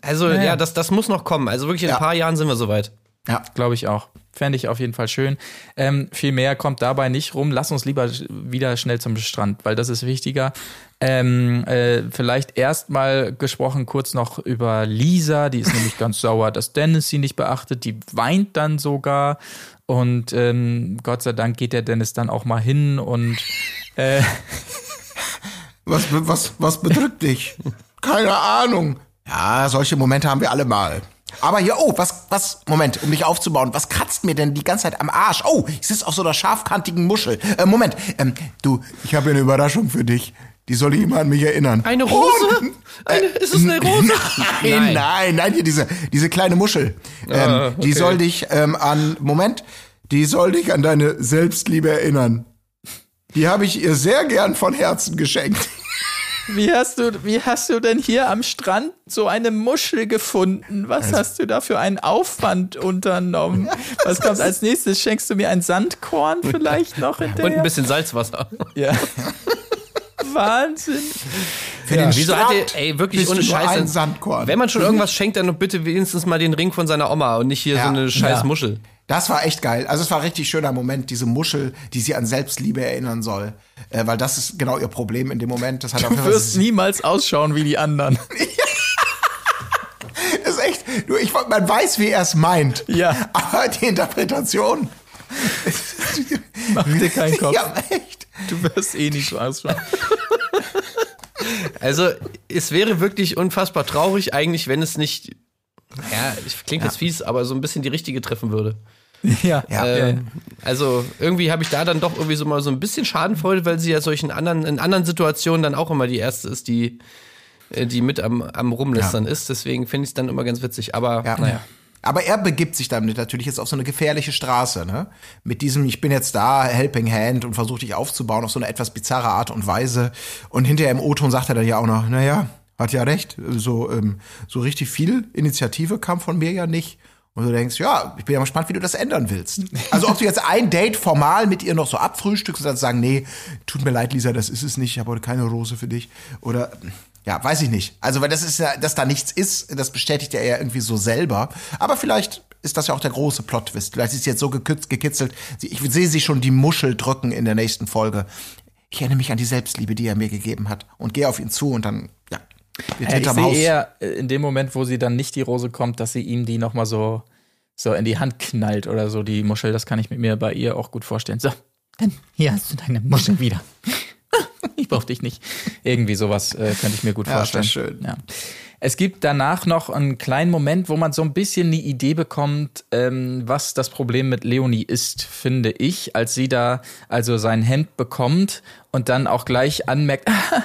Speaker 2: Also ja,
Speaker 1: ja.
Speaker 2: das, das muss noch kommen. Also wirklich in
Speaker 7: Ja.
Speaker 2: ein paar Jahren sind wir soweit.
Speaker 7: Ja.
Speaker 1: Glaube ich auch. Fände ich auf jeden Fall schön. Ähm, viel mehr kommt dabei nicht rum. Lass uns lieber wieder schnell zum Strand, weil das ist wichtiger. Ähm, äh, vielleicht erstmal gesprochen kurz noch über Lisa. Die ist nämlich ganz sauer, dass Dennis sie nicht beachtet. Die weint dann sogar. Und ähm, Gott sei Dank geht der Dennis dann auch mal hin und äh,
Speaker 7: Was, was, was bedrückt dich? Keine Ahnung. Ja, solche Momente haben wir alle mal. Aber hier, oh, was, was, Moment, um dich aufzubauen, was kratzt mir denn die ganze Zeit am Arsch? Oh, ich sitze auf so einer scharfkantigen Muschel. Äh, Moment, ähm, du, ich habe eine Überraschung für dich. Die soll ich immer an mich erinnern.
Speaker 2: Eine Rose?
Speaker 7: Oh,
Speaker 2: Eine, ist es eine Rose?
Speaker 7: Nein, nein, nein, hier diese, diese kleine Muschel. Ähm,
Speaker 2: Ah,
Speaker 7: Die
Speaker 2: okay.
Speaker 7: soll dich ähm, an, Moment, die soll dich an deine Selbstliebe erinnern. Die habe ich ihr sehr gern von Herzen geschenkt.
Speaker 1: wie hast du, wie hast du denn hier am Strand so eine Muschel gefunden? Was
Speaker 7: Also
Speaker 1: hast du da für einen Aufwand unternommen? Was kommt als nächstes? Schenkst du mir ein Sandkorn vielleicht noch hinterher?
Speaker 2: Und ein bisschen Salzwasser.
Speaker 1: Ja. Wahnsinn.
Speaker 7: Für den
Speaker 2: Wieso hat
Speaker 7: Strand
Speaker 2: ihr, ey, wirklich ohne Scheiße.
Speaker 7: ein Sandkorn.
Speaker 2: Wenn man schon irgendwas schenkt, dann doch bitte wenigstens mal den Ring von seiner Oma und nicht hier
Speaker 7: Ja.
Speaker 2: so eine scheiß
Speaker 1: Ja.
Speaker 7: Das war echt geil. Also es war ein richtig schöner Moment, diese Muschel, die sie an Selbstliebe erinnern soll. Äh, weil das ist genau ihr Problem in dem Moment. Das hat
Speaker 1: Du wirst niemals ausschauen wie die anderen.
Speaker 7: Das ist echt, du, ich, man weiß, wie er es meint.
Speaker 1: Ja.
Speaker 7: Aber die Interpretation.
Speaker 1: Mach dir keinen Kopf.
Speaker 7: Ja, echt.
Speaker 1: Du wirst eh nicht so ausschauen.
Speaker 2: Also, es wäre wirklich unfassbar traurig eigentlich, wenn es nicht, ja, es klingt jetzt fies, aber so ein bisschen die richtige treffen würde.
Speaker 1: Ja.
Speaker 7: Ja.
Speaker 2: Ähm, also irgendwie habe ich da dann doch irgendwie so mal so ein bisschen Schadenfreude, weil sie ja solchen anderen, in anderen Situationen dann auch immer die erste ist, die, äh, die mit am, am Rumlästern ist. Deswegen finde ich es dann immer ganz witzig. Aber
Speaker 7: Ja.
Speaker 2: naja.
Speaker 7: Aber er begibt sich damit natürlich jetzt auf so eine gefährliche Straße, ne? Mit diesem, ich bin jetzt da, Helping Hand und versuche dich aufzubauen auf so eine etwas bizarre Art und Weise. Und hinterher im O-Ton sagt er dann ja auch noch, naja, hat ja recht, so, ähm, so richtig viel Initiative kam von mir ja nicht. Und du denkst, ja, ich bin ja mal gespannt, wie du das ändern willst. Also ob du jetzt ein Date formal mit ihr noch so abfrühstückst und dann sagen, nee, tut mir leid, Lisa, das ist es nicht, ich habe heute keine Rose für dich. Oder ja, weiß ich nicht. Also, weil das ist ja, dass da nichts ist, das bestätigt er ja irgendwie so selber. Aber vielleicht ist das ja auch der große Plot-Twist. Vielleicht ist sie jetzt so gekitz- gekitzelt. Ich sehe sie schon die Muschel drücken in der nächsten Folge. Ich erinnere mich an die Selbstliebe, die er mir gegeben hat. Und gehe auf ihn zu und dann, ja,
Speaker 1: Ja, ich
Speaker 7: hinterm
Speaker 1: sehe eher äh, in dem Moment, wo sie dann nicht die Rose kommt, dass sie ihm die noch mal so, so in die Hand knallt oder so, die Muschel. Das kann ich mir mir bei ihr auch gut vorstellen. So, dann hier hast du deine Muschel wieder. ich brauch dich nicht. Irgendwie sowas äh, könnte ich mir gut
Speaker 7: Ja, das
Speaker 1: vorstellen.
Speaker 7: schön.
Speaker 1: Ja. Es gibt danach noch einen kleinen Moment, wo man so ein bisschen die Idee bekommt, ähm, was das Problem mit Leonie ist, finde ich, als sie da also sein Hemd bekommt und dann auch gleich anmerkt, ah,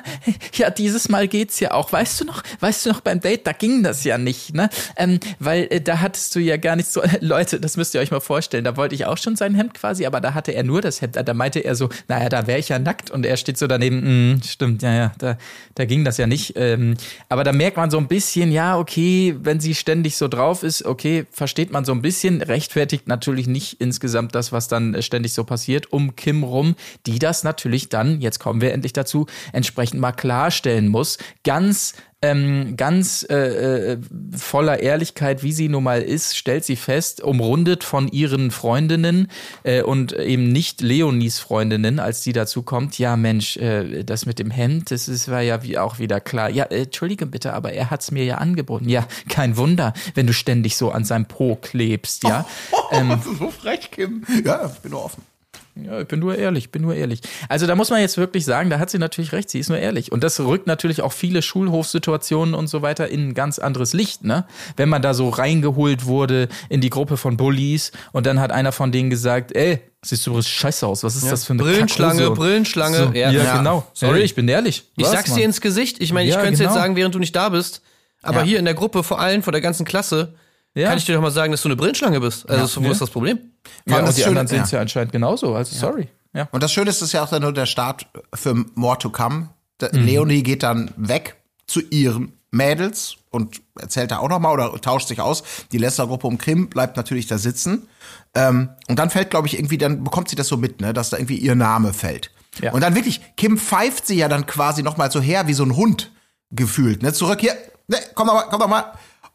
Speaker 1: ja, dieses Mal geht's ja auch. Weißt du noch, weißt du noch beim Date, da ging das ja nicht, ne? Ähm, weil äh, da hattest du ja gar nicht so, Leute, das müsst ihr euch mal vorstellen, da wollte ich auch schon sein Hemd quasi, aber da hatte er nur das Hemd, da meinte er so, naja, da wäre ich ja nackt und er steht so daneben, mm, stimmt, ja, ja, da, da ging das ja nicht. Ähm, aber da merkt man so ein bisschen, ja, okay, wenn sie ständig so drauf ist, okay, versteht man so ein bisschen, rechtfertigt natürlich nicht insgesamt das, was dann äh, ständig so passiert, um Kim rum, die das natürlich dann, jetzt kommen wir endlich dazu, entsprechend mal klarstellen muss, ganz ähm, ganz äh, äh, voller Ehrlichkeit, wie sie nun mal ist, stellt sie fest, umrundet von ihren Freundinnen äh, und eben nicht Leonies Freundinnen, als die dazu kommt, ja Mensch, äh, das mit dem Hemd, das ist, war ja wie auch wieder klar. Ja, äh, entschuldige bitte, aber er hat's mir ja angeboten. Ja, kein Wunder, wenn du ständig so an seinem Po klebst, ja. Ähm,
Speaker 7: so frech, Kim. Ja, ich bin nur offen.
Speaker 1: Ja, ich bin nur ehrlich, bin nur ehrlich. Also da muss man jetzt wirklich sagen, da hat sie natürlich recht, sie ist nur ehrlich. Und das rückt natürlich auch viele Schulhofsituationen und so weiter in ein ganz anderes Licht, ne? Wenn man da so reingeholt wurde in die Gruppe von Bullies und dann hat einer von denen gesagt, ey, siehst du übrigens scheiße aus, was ist das für eine
Speaker 2: Brillenschlange,
Speaker 1: Kackhose?
Speaker 2: Brillenschlange.
Speaker 1: So, ja,
Speaker 2: Ja.
Speaker 1: genau. Sorry, ich bin ehrlich.
Speaker 2: Ich
Speaker 1: Was,
Speaker 2: sag's
Speaker 1: Mann?
Speaker 2: dir ins Gesicht. Ich meine, ich
Speaker 1: Ja,
Speaker 2: könnte
Speaker 1: genau.
Speaker 2: jetzt sagen, während du nicht da bist. Aber
Speaker 7: Ja.
Speaker 2: hier in der Gruppe, vor allen, vor der ganzen Klasse,
Speaker 1: Ja.
Speaker 2: kann ich dir doch mal sagen, dass du eine Brillenschlange bist. Also, so, wo
Speaker 1: Ja.
Speaker 2: ist das Problem?
Speaker 1: Ja, und
Speaker 7: das
Speaker 1: die
Speaker 7: Schöne-
Speaker 1: anderen sehen es
Speaker 7: ja.
Speaker 1: ja anscheinend genauso, also sorry. Ja.
Speaker 7: Und das Schöne ist, das ist ja auch dann nur der Start für More to Come. Da-
Speaker 1: Mhm.
Speaker 7: Leonie geht dann weg zu ihren Mädels und erzählt da auch noch mal oder tauscht sich aus. Die Lester-Gruppe um Kim bleibt natürlich da sitzen. Ähm, und dann fällt, glaube ich, irgendwie, dann bekommt sie das so mit, ne, dass da irgendwie ihr Name fällt.
Speaker 1: Ja.
Speaker 7: Und dann wirklich, Kim pfeift sie ja dann quasi noch mal so her wie so ein Hund gefühlt, ne, zurück hier, ne, komm doch mal, komm doch mal.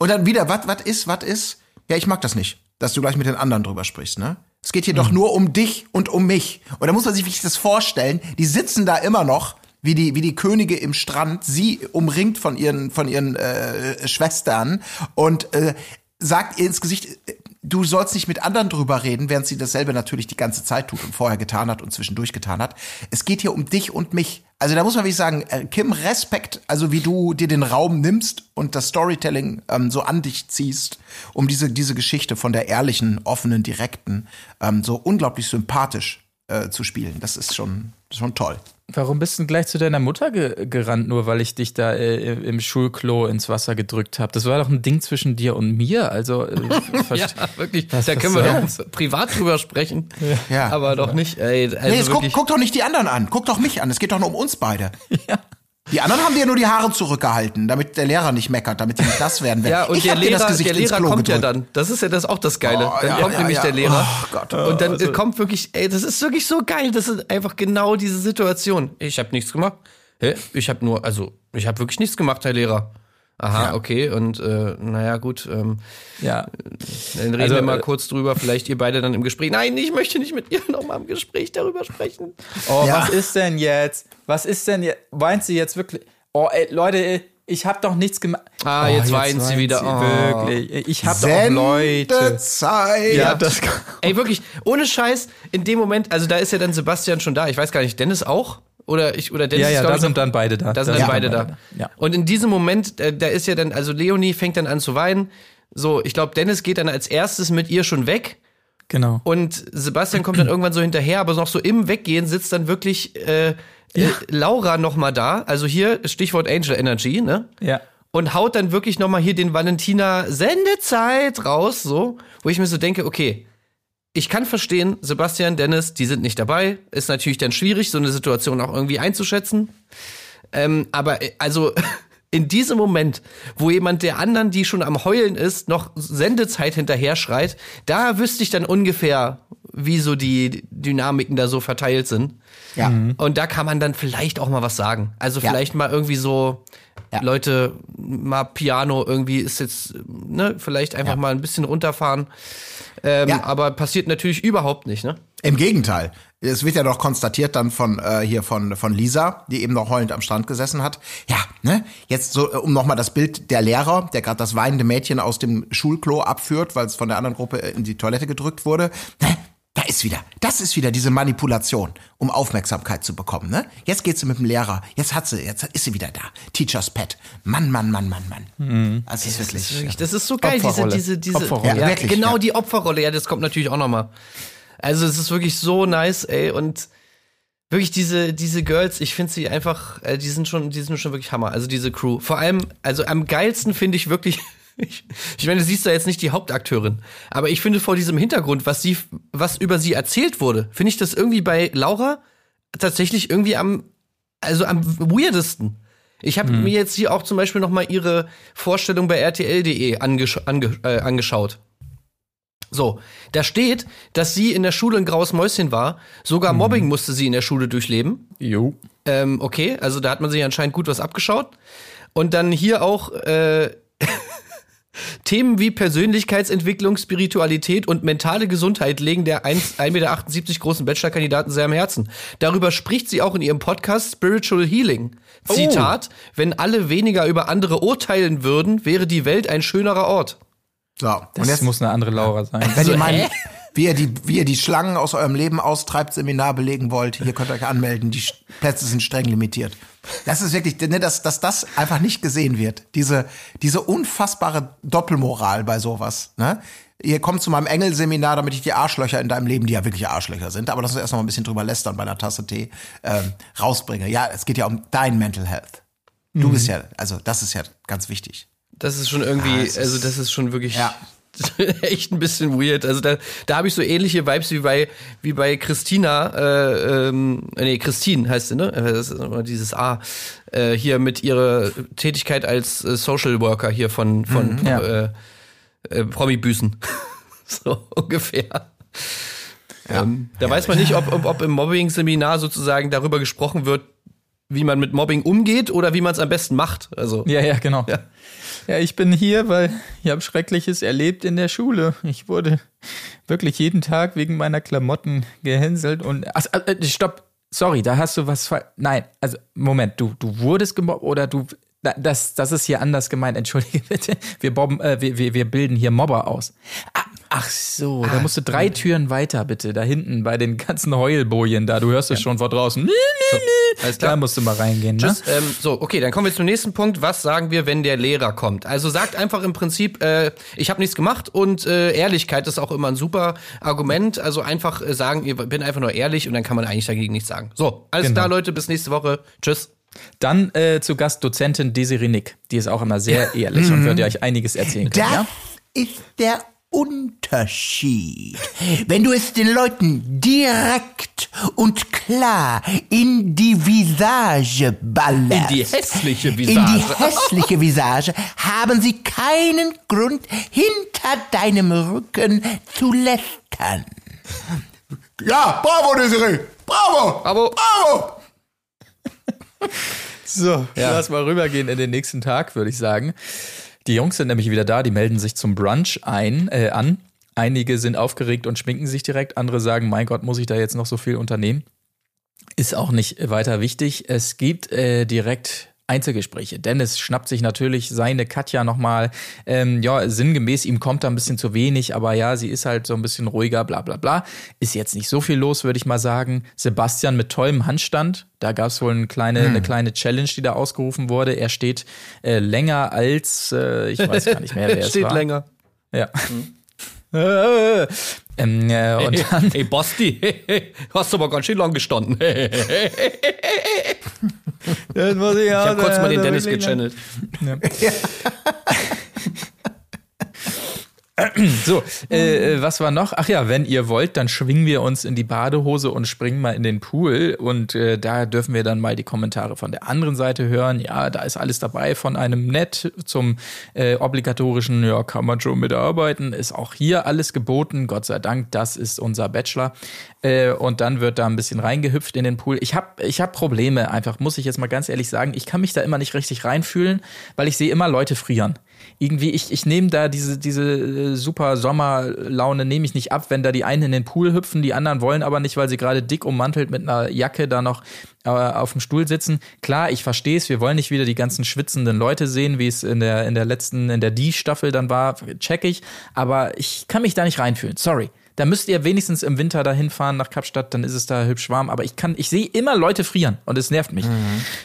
Speaker 7: Und dann wieder, was, was ist, was ist? Ja, ich mag das nicht, dass du gleich mit den anderen drüber sprichst, ne? Es geht hier doch nur um dich und um mich. Und da muss man sich wirklich das vorstellen. Die sitzen da immer noch wie die wie die Könige im Strand, sie umringt von ihren von ihren äh, Schwestern und äh, sagt ihr ins Gesicht, du sollst nicht mit anderen drüber reden, während sie dasselbe natürlich die ganze Zeit tut und vorher getan hat und zwischendurch getan hat. Es geht hier um dich und mich. Also da muss man wirklich sagen, äh, Kim, Respekt, also wie du dir den Raum nimmst und das Storytelling ähm, so an dich ziehst, um diese, diese Geschichte von der ehrlichen, offenen, direkten ähm, so unglaublich sympathisch äh, zu spielen. Das ist schon, schon toll.
Speaker 1: Warum bist du denn gleich zu deiner Mutter ge gerannt, nur weil ich dich da äh, im Schulklo ins Wasser gedrückt habe? Das war doch ein Ding zwischen dir und mir. Also äh,
Speaker 2: Ja, wirklich.
Speaker 1: Was-
Speaker 2: da können wir doch privat drüber sprechen.
Speaker 7: Ja.
Speaker 2: Aber doch nicht. Ey, also
Speaker 7: nee, jetzt guck, guck doch nicht die anderen an. Guck doch mich an. Es geht doch nur um uns beide. Die anderen haben dir nur die Haare zurückgehalten, damit der Lehrer nicht meckert, damit sie nicht nass werden.
Speaker 2: Ja, und
Speaker 7: ich
Speaker 2: der
Speaker 7: das
Speaker 2: Lehrer,
Speaker 7: Gesicht
Speaker 2: der Lehrer kommt ja
Speaker 7: gedrückt.
Speaker 2: dann. Das ist ja das auch das Geile.
Speaker 7: Oh,
Speaker 2: dann
Speaker 7: ja,
Speaker 2: kommt
Speaker 7: ja,
Speaker 2: nämlich
Speaker 7: ja.
Speaker 2: der Lehrer.
Speaker 7: Oh Gott.
Speaker 2: Und dann äh, kommt wirklich, ey, das ist wirklich so geil. Das ist einfach genau diese Situation. Ich habe nichts gemacht. Hä? Ich habe nur, also, ich habe wirklich nichts gemacht, Herr Lehrer. Aha,
Speaker 7: Ja.
Speaker 2: okay. Und äh, naja, gut. Ähm,
Speaker 1: ja.
Speaker 2: dann reden
Speaker 1: Also,
Speaker 2: wir mal
Speaker 1: äh,
Speaker 2: kurz drüber. Vielleicht ihr beide dann im Gespräch. Nein, ich möchte nicht mit ihr nochmal im Gespräch darüber sprechen.
Speaker 1: Oh,
Speaker 7: Ja.
Speaker 1: was ist denn jetzt? Was ist denn jetzt? Weint sie jetzt wirklich? Oh, ey, Leute, ich habe doch nichts gemacht.
Speaker 2: Ah,
Speaker 1: oh,
Speaker 2: jetzt weint sie wieder. Oh.
Speaker 1: Wirklich. Ich habe doch Leute.
Speaker 7: Sendezeit.
Speaker 1: Ja, das
Speaker 2: Ey, wirklich, ohne Scheiß, in dem Moment, also da ist ja dann Sebastian schon da. Ich weiß gar nicht, Dennis auch? Oder ich oder Dennis
Speaker 1: Ja, ja, da
Speaker 2: ich,
Speaker 1: sind dann beide da.
Speaker 2: Da sind
Speaker 1: Da
Speaker 2: dann beide da.
Speaker 1: Ja.
Speaker 2: Und in diesem Moment, äh, da ist ja dann, also Leonie fängt dann an zu weinen. So, ich glaube, Dennis geht dann als erstes mit ihr schon weg.
Speaker 1: Genau.
Speaker 2: Und Sebastian kommt dann irgendwann so hinterher, aber noch so im Weggehen sitzt dann wirklich äh, äh, Laura noch mal da. Also hier Stichwort Angel Energy, ne?
Speaker 1: Ja.
Speaker 2: und haut dann wirklich noch mal hier den Valentina Sendezeit raus, so, wo ich mir so denke, okay, ich kann verstehen, Sebastian, Dennis, die sind nicht dabei, ist natürlich dann schwierig, so eine Situation auch irgendwie einzuschätzen. Ähm, aber äh, also in diesem Moment, wo jemand der anderen, die schon am Heulen ist, noch Sendezeit hinterher schreit, da wüsste ich dann ungefähr, wie so die Dynamiken da so verteilt sind.
Speaker 7: Ja.
Speaker 2: Und da kann man dann vielleicht auch mal was sagen. Also
Speaker 7: Ja.
Speaker 2: vielleicht mal irgendwie so,
Speaker 7: Ja.
Speaker 2: Leute, mal Piano irgendwie ist jetzt, ne, vielleicht einfach
Speaker 7: Ja.
Speaker 2: mal ein bisschen runterfahren. Ähm,
Speaker 7: Ja.
Speaker 2: Aber passiert natürlich überhaupt nicht, ne?
Speaker 7: Im Gegenteil. Es wird ja doch konstatiert dann von äh, hier von von Lisa, die eben noch heulend am Strand gesessen hat. Ja, ne? Jetzt so äh, um nochmal das Bild der Lehrer, der gerade das weinende Mädchen aus dem Schulklo abführt, weil es von der anderen Gruppe in die Toilette gedrückt wurde. Ne? Da ist wieder, das ist wieder diese Manipulation, um Aufmerksamkeit zu bekommen. Ne? Jetzt geht sie mit dem Lehrer, jetzt hat sie, jetzt ist sie wieder da. Teachers Pet. Mann, Mann, Mann, Mann, Mann. Das ist wirklich.
Speaker 2: Ist, wirklich, das ist so geil, diese, diese, diese,
Speaker 1: Opferrolle.
Speaker 2: Ja,
Speaker 7: Wirklich,
Speaker 2: genau
Speaker 7: ja.
Speaker 2: die Opferrolle, ja, das kommt natürlich auch nochmal. Also es ist wirklich so nice, ey, und wirklich diese, diese Girls, ich finde sie einfach, äh, die sind schon, die sind schon wirklich Hammer. Also diese Crew. Vor allem, also am geilsten finde ich wirklich, ich, ich meine, du siehst da jetzt nicht die Hauptakteurin, aber ich finde vor diesem Hintergrund, was sie, was über sie erzählt wurde, finde ich das irgendwie bei Laura tatsächlich irgendwie am, also am weirdesten. Ich habe mir jetzt hier auch zum Beispiel noch mal ihre Vorstellung bei RTL.de angesch ange äh, angeschaut. So, da steht, dass sie in der Schule ein graues Mäuschen war. Sogar Mobbing musste sie in der Schule durchleben.
Speaker 1: Jo.
Speaker 2: Ähm, okay, also da hat man sich anscheinend gut was abgeschaut. Und dann hier auch äh, Themen wie Persönlichkeitsentwicklung, Spiritualität und mentale Gesundheit legen der 1 1,78 Meter großen Bachelorkandidaten sehr am Herzen. Darüber spricht sie auch in ihrem Podcast Spiritual Healing. Zitat, wenn alle weniger über andere urteilen würden, wäre die Welt ein schönerer Ort.
Speaker 7: So,
Speaker 1: Das
Speaker 7: und jetzt
Speaker 1: muss eine andere Laura sein.
Speaker 7: Wenn ihr
Speaker 2: So, hä?
Speaker 7: Wie ihr, die, wie ihr die Schlangen aus eurem Leben austreibt, Seminar belegen wollt, hier könnt ihr euch anmelden. Die Plätze sind streng limitiert. Das ist wirklich, ne, dass, dass das einfach nicht gesehen wird. Diese, diese unfassbare Doppelmoral bei sowas. Ne? Ihr kommt zu meinem Engelseminar, damit ich die Arschlöcher in deinem Leben, die ja wirklich Arschlöcher sind, aber lass uns erst noch ein bisschen drüber lästern bei einer Tasse Tee, ähm, rausbringe. Ja, es geht ja um dein Mental Health. Du bist ja, also das ist ja ganz wichtig.
Speaker 2: Das ist schon irgendwie,
Speaker 7: es
Speaker 2: also
Speaker 7: ist-
Speaker 2: das ist schon wirklich
Speaker 7: Ja.
Speaker 2: echt ein bisschen weird. Also da, da habe ich so ähnliche Vibes wie bei wie bei Christina, äh, ähm, nee, Christine heißt sie, ne? Das ist immer dieses A. Äh, hier mit ihrer Tätigkeit als äh, Social Worker hier von, von
Speaker 1: ja.
Speaker 2: äh, äh, Promi-Büßen. so ungefähr. Ähm, da weiß man nicht, ob, ob, ob im Mobbing-Seminar sozusagen darüber gesprochen wird, wie man mit Mobbing umgeht oder wie man es am besten macht. Also
Speaker 1: Ja, ja, genau.
Speaker 2: Ja.
Speaker 1: Ja. ich bin hier, weil ich habe Schreckliches erlebt in der Schule. Ich wurde wirklich jeden Tag wegen meiner Klamotten gehänselt und. Ach, äh, stopp. Sorry, da hast du was. Nein, also Moment, du, du wurdest gemobbt oder du. Das, das ist hier anders gemeint, entschuldige bitte. Wir, bobben, äh, wir, wir, wir bilden hier Mobber aus. Ah, Ach so, da musst du drei Türen weiter, bitte, da hinten bei den ganzen Heulbojen da. Du hörst es schon vor draußen.
Speaker 2: alles klar.
Speaker 1: Da musst du mal reingehen, ne?
Speaker 2: Tschüss. Ähm, so, okay, dann kommen wir zum nächsten Punkt. Was sagen wir, wenn der Lehrer kommt? Also sagt einfach im Prinzip, äh, ich habe nichts gemacht und äh, Ehrlichkeit ist auch immer ein super Argument. Also einfach äh, sagen, ich bin einfach nur ehrlich und dann kann man eigentlich dagegen nichts sagen. So, alles
Speaker 1: Genau.
Speaker 2: klar, Leute, bis nächste Woche. Tschüss.
Speaker 1: Dann äh, zu Gast Dozentin Desiree Nick. Die ist auch immer sehr ehrlich und wird dir euch einiges erzählen können.
Speaker 4: Das
Speaker 1: Ja?
Speaker 4: ist der Unterschied. Wenn du es den Leuten direkt und klar in die Visage ballerst.
Speaker 2: In die hässliche
Speaker 4: In die
Speaker 2: Visage.
Speaker 4: hässliche Visage haben sie keinen Grund, hinter deinem Rücken zu lästern.
Speaker 7: Ja, bravo, Desiree. Bravo.
Speaker 2: Bravo.
Speaker 7: Bravo.
Speaker 1: So, lass mal rübergehen in den nächsten Tag, würde ich sagen. Die Jungs sind nämlich wieder da, die melden sich zum Brunch ein, äh, an. Einige sind aufgeregt und schminken sich direkt, andere sagen, mein Gott, muss ich da jetzt noch so viel unternehmen? Ist auch nicht weiter wichtig. Es gibt äh, direkt Einzelgespräche. Dennis schnappt sich natürlich seine Katja nochmal. Ähm, ja, sinngemäß, ihm kommt da ein bisschen zu wenig, aber ja, sie ist halt so ein bisschen ruhiger, bla bla bla. Ist jetzt nicht so viel los, würde ich mal sagen. Sebastian mit tollem Handstand. Da gab es wohl eine kleine, eine kleine Challenge, die da ausgerufen wurde. Er steht äh, länger als, äh, ich weiß gar nicht mehr, wer es
Speaker 2: Steht
Speaker 1: war.
Speaker 2: länger.
Speaker 1: Ja. Äh, ähm, äh, und dann
Speaker 2: Hey, Basti, hast du aber ganz schön lang gestanden.
Speaker 1: Das muss ich
Speaker 2: Ich habe kurz mal den Dennis gechannelt.
Speaker 1: So, äh, äh, was war noch? Ach ja, wenn ihr wollt, dann schwingen wir uns in die Badehose und springen mal in den Pool. Und äh, da dürfen wir dann mal die Kommentare von der anderen Seite hören. Ja, da ist alles dabei, von einem Nett zum äh, obligatorischen, ja, kann man schon mitarbeiten. Ist auch hier alles geboten. Gott sei Dank, das ist unser Bachelor. Äh, und dann wird da ein bisschen reingehüpft in den Pool. Ich habe ich hab Probleme, einfach, muss ich jetzt mal ganz ehrlich sagen. Ich kann mich da immer nicht richtig reinfühlen, weil ich sehe immer Leute frieren irgendwie, ich, ich nehme da diese, diese äh, super Sommerlaune, nehme ich nicht ab, wenn da die einen in den Pool hüpfen, die anderen wollen aber nicht, weil sie gerade dick ummantelt mit einer Jacke da noch äh, auf dem Stuhl sitzen. Klar, ich verstehe es, wir wollen nicht wieder die ganzen schwitzenden Leute sehen, wie es in der, in der letzten, in der Die-Staffel dann war, check ich, aber ich kann mich da nicht reinfühlen, sorry. Da müsst ihr wenigstens im Winter dahin fahren nach Kapstadt, dann ist es da hübsch warm. Aber ich kann, ich sehe immer Leute frieren und es nervt mich.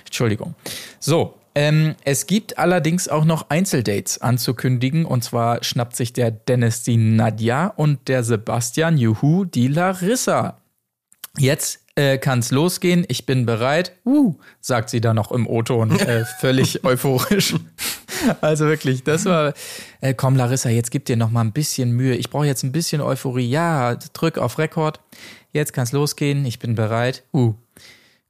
Speaker 1: Entschuldigung. So, ähm, es gibt allerdings auch noch Einzeldates anzukündigen. Und zwar schnappt sich der Dennis die Nadja und der Sebastian Juhu die Larissa. Jetzt äh, kann's losgehen. Ich bin bereit. Uh, sagt sie da noch im O-Ton, äh, völlig euphorisch. Also wirklich, das war. Äh, komm, Larissa, jetzt gib dir noch mal ein bisschen Mühe. Ich brauche jetzt ein bisschen Euphorie. Ja, drück auf Rekord. Jetzt kann's losgehen. Ich bin bereit. Uh.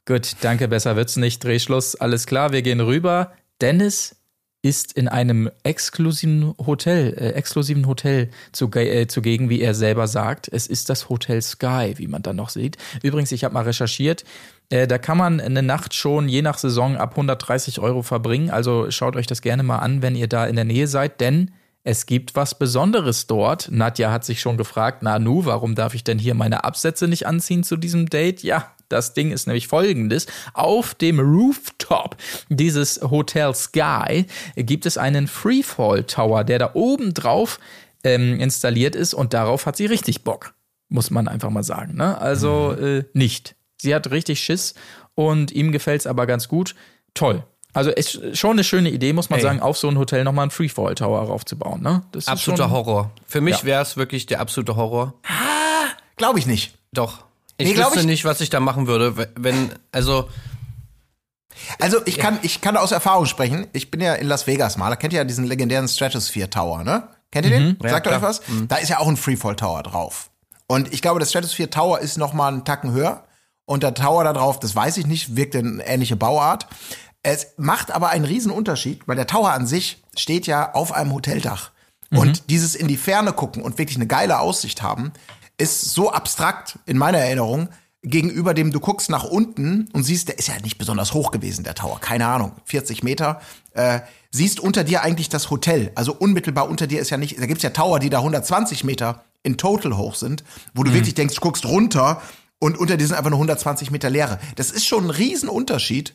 Speaker 1: Gut, danke, besser wird's nicht. Drehschluss, alles klar, wir gehen rüber. Dennis ist in einem exklusiven Hotel, äh, exklusiven Hotel zuge äh, zugegen, wie er selber sagt. Es ist das Hotel Sky, wie man dann noch sieht. Übrigens, ich habe mal recherchiert. Äh, da kann man eine Nacht schon je nach Saison ab 130 Euro verbringen. Also schaut euch das gerne mal an, wenn ihr da in der Nähe seid, denn es gibt was Besonderes dort. Nadja hat sich schon gefragt, Nanu, warum darf ich denn hier meine Absätze nicht anziehen zu diesem Date? Ja, das Ding ist nämlich folgendes. Auf dem Rooftop dieses Hotel Sky gibt es einen Freefall Tower, der da oben drauf ähm, installiert ist und darauf hat sie richtig Bock. Muss man einfach mal sagen. Ne? Also äh, nicht. Sie hat richtig Schiss und ihm gefällt es aber ganz gut. Toll. Also ist schon eine schöne Idee, muss man
Speaker 2: Ey.
Speaker 1: sagen, auf so ein Hotel nochmal einen Freefall Tower raufzubauen. Ne? Das ist
Speaker 2: Absoluter Horror. Für mich
Speaker 1: Ja.
Speaker 2: wäre es wirklich der absolute Horror.
Speaker 7: Glaube ich nicht.
Speaker 2: Doch. Ich
Speaker 7: Nee,
Speaker 2: wüsste
Speaker 7: ich-
Speaker 2: nicht, was ich da machen würde, wenn, also,
Speaker 7: Also ich kann, ich kann aus Erfahrung sprechen. Ich bin ja in Las Vegas mal. Da kennt ihr ja diesen legendären Stratosphere Tower, ne? Kennt ihr den?
Speaker 2: Ja,
Speaker 7: Sagt euch
Speaker 2: klar.
Speaker 7: was? Da ist ja auch ein Freefall Tower drauf. Und ich glaube, der Stratosphere Tower ist noch mal einen Tacken höher. Und der Tower da drauf, das weiß ich nicht, wirkt eine ähnliche Bauart. Es macht aber einen riesen Unterschied, weil der Tower an sich steht ja auf einem Hoteldach. Und dieses in die Ferne gucken und wirklich eine geile Aussicht haben, ist so abstrakt in meiner Erinnerung, gegenüber dem du guckst nach unten und siehst, der ist ja nicht besonders hoch gewesen, der Tower, keine Ahnung, 40 Meter, äh, siehst unter dir eigentlich das Hotel. Also unmittelbar unter dir ist ja nicht, da gibt's ja Tower, die da 120 Meter in total hoch sind, wo du wirklich denkst, du guckst runter und unter dir sind einfach nur 120 Meter Leere. Das ist schon ein Riesenunterschied.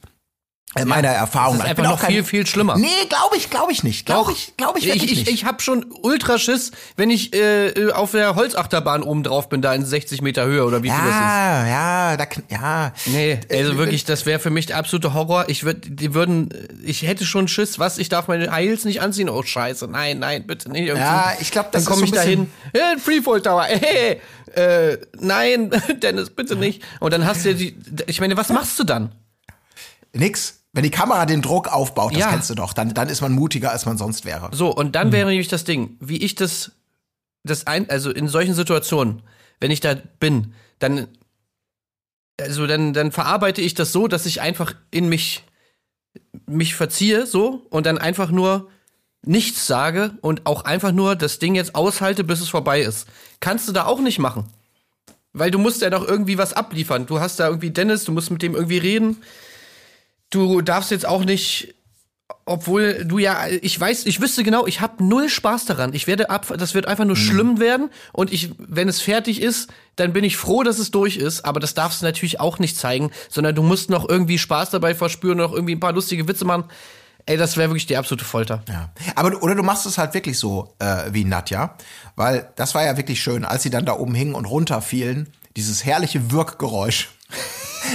Speaker 7: Äh, Meiner Erfahrung.
Speaker 2: Das ist.
Speaker 7: Ich
Speaker 2: einfach noch
Speaker 7: kein-
Speaker 2: viel, viel schlimmer.
Speaker 7: Nee, glaube ich, glaube ich nicht. Glaube ich, glaube ich wirklich
Speaker 2: ich, ich,
Speaker 7: nicht.
Speaker 2: ich habe schon Ultraschiss, wenn ich äh, auf der Holzachterbahn oben drauf bin, da in 60 Meter Höhe oder wie viel das ist.
Speaker 7: ja, ja, da, ja.
Speaker 2: Nee, also
Speaker 7: Äh,
Speaker 2: wirklich, das wäre für mich der absolute Horror. Ich würde, die würden, ich hätte schon Schiss, was, ich darf meine Heils nicht anziehen. Oh Scheiße, nein, nein, bitte nicht. Irgendwie.
Speaker 7: Ja, ich glaub, das
Speaker 2: Dann komme ich
Speaker 7: so ein
Speaker 2: dahin. Ja, Freefall Tower, hey, äh, nein, Dennis, bitte nicht. Und dann hast du ja die, ich meine, was machst du dann?
Speaker 7: Nix. Wenn die Kamera den Druck aufbaut, das
Speaker 2: Ja.
Speaker 7: kennst du doch, dann, dann ist man mutiger, als man sonst wäre.
Speaker 2: So, und dann wäre nämlich das Ding, wie ich das, das ein, also in solchen Situationen, wenn ich da bin, dann, also dann, dann verarbeite ich das so, dass ich einfach in mich, mich verziehe, so, und dann einfach nur nichts sage und auch einfach nur das Ding jetzt aushalte, bis es vorbei ist. Kannst du da auch nicht machen. Weil du musst ja doch irgendwie was abliefern. Du hast da irgendwie Dennis, du musst mit dem irgendwie reden. Du darfst jetzt auch nicht obwohl du ja, ich weiß, ich wüsste genau, ich habe null Spaß daran. Ich werde ab, das wird einfach nur schlimm werden und ich, wenn es fertig ist, dann bin ich froh, dass es durch ist. Aber das darfst du natürlich auch nicht zeigen, sondern du musst noch irgendwie Spaß dabei verspüren, noch irgendwie ein paar lustige Witze machen. Ey, das wäre wirklich die absolute Folter.
Speaker 7: Ja. Aber du- oder du machst es halt wirklich so äh, wie Nadja, weil das war ja wirklich schön, als sie dann da oben hingen und runterfielen, dieses herrliche Wirkgeräusch.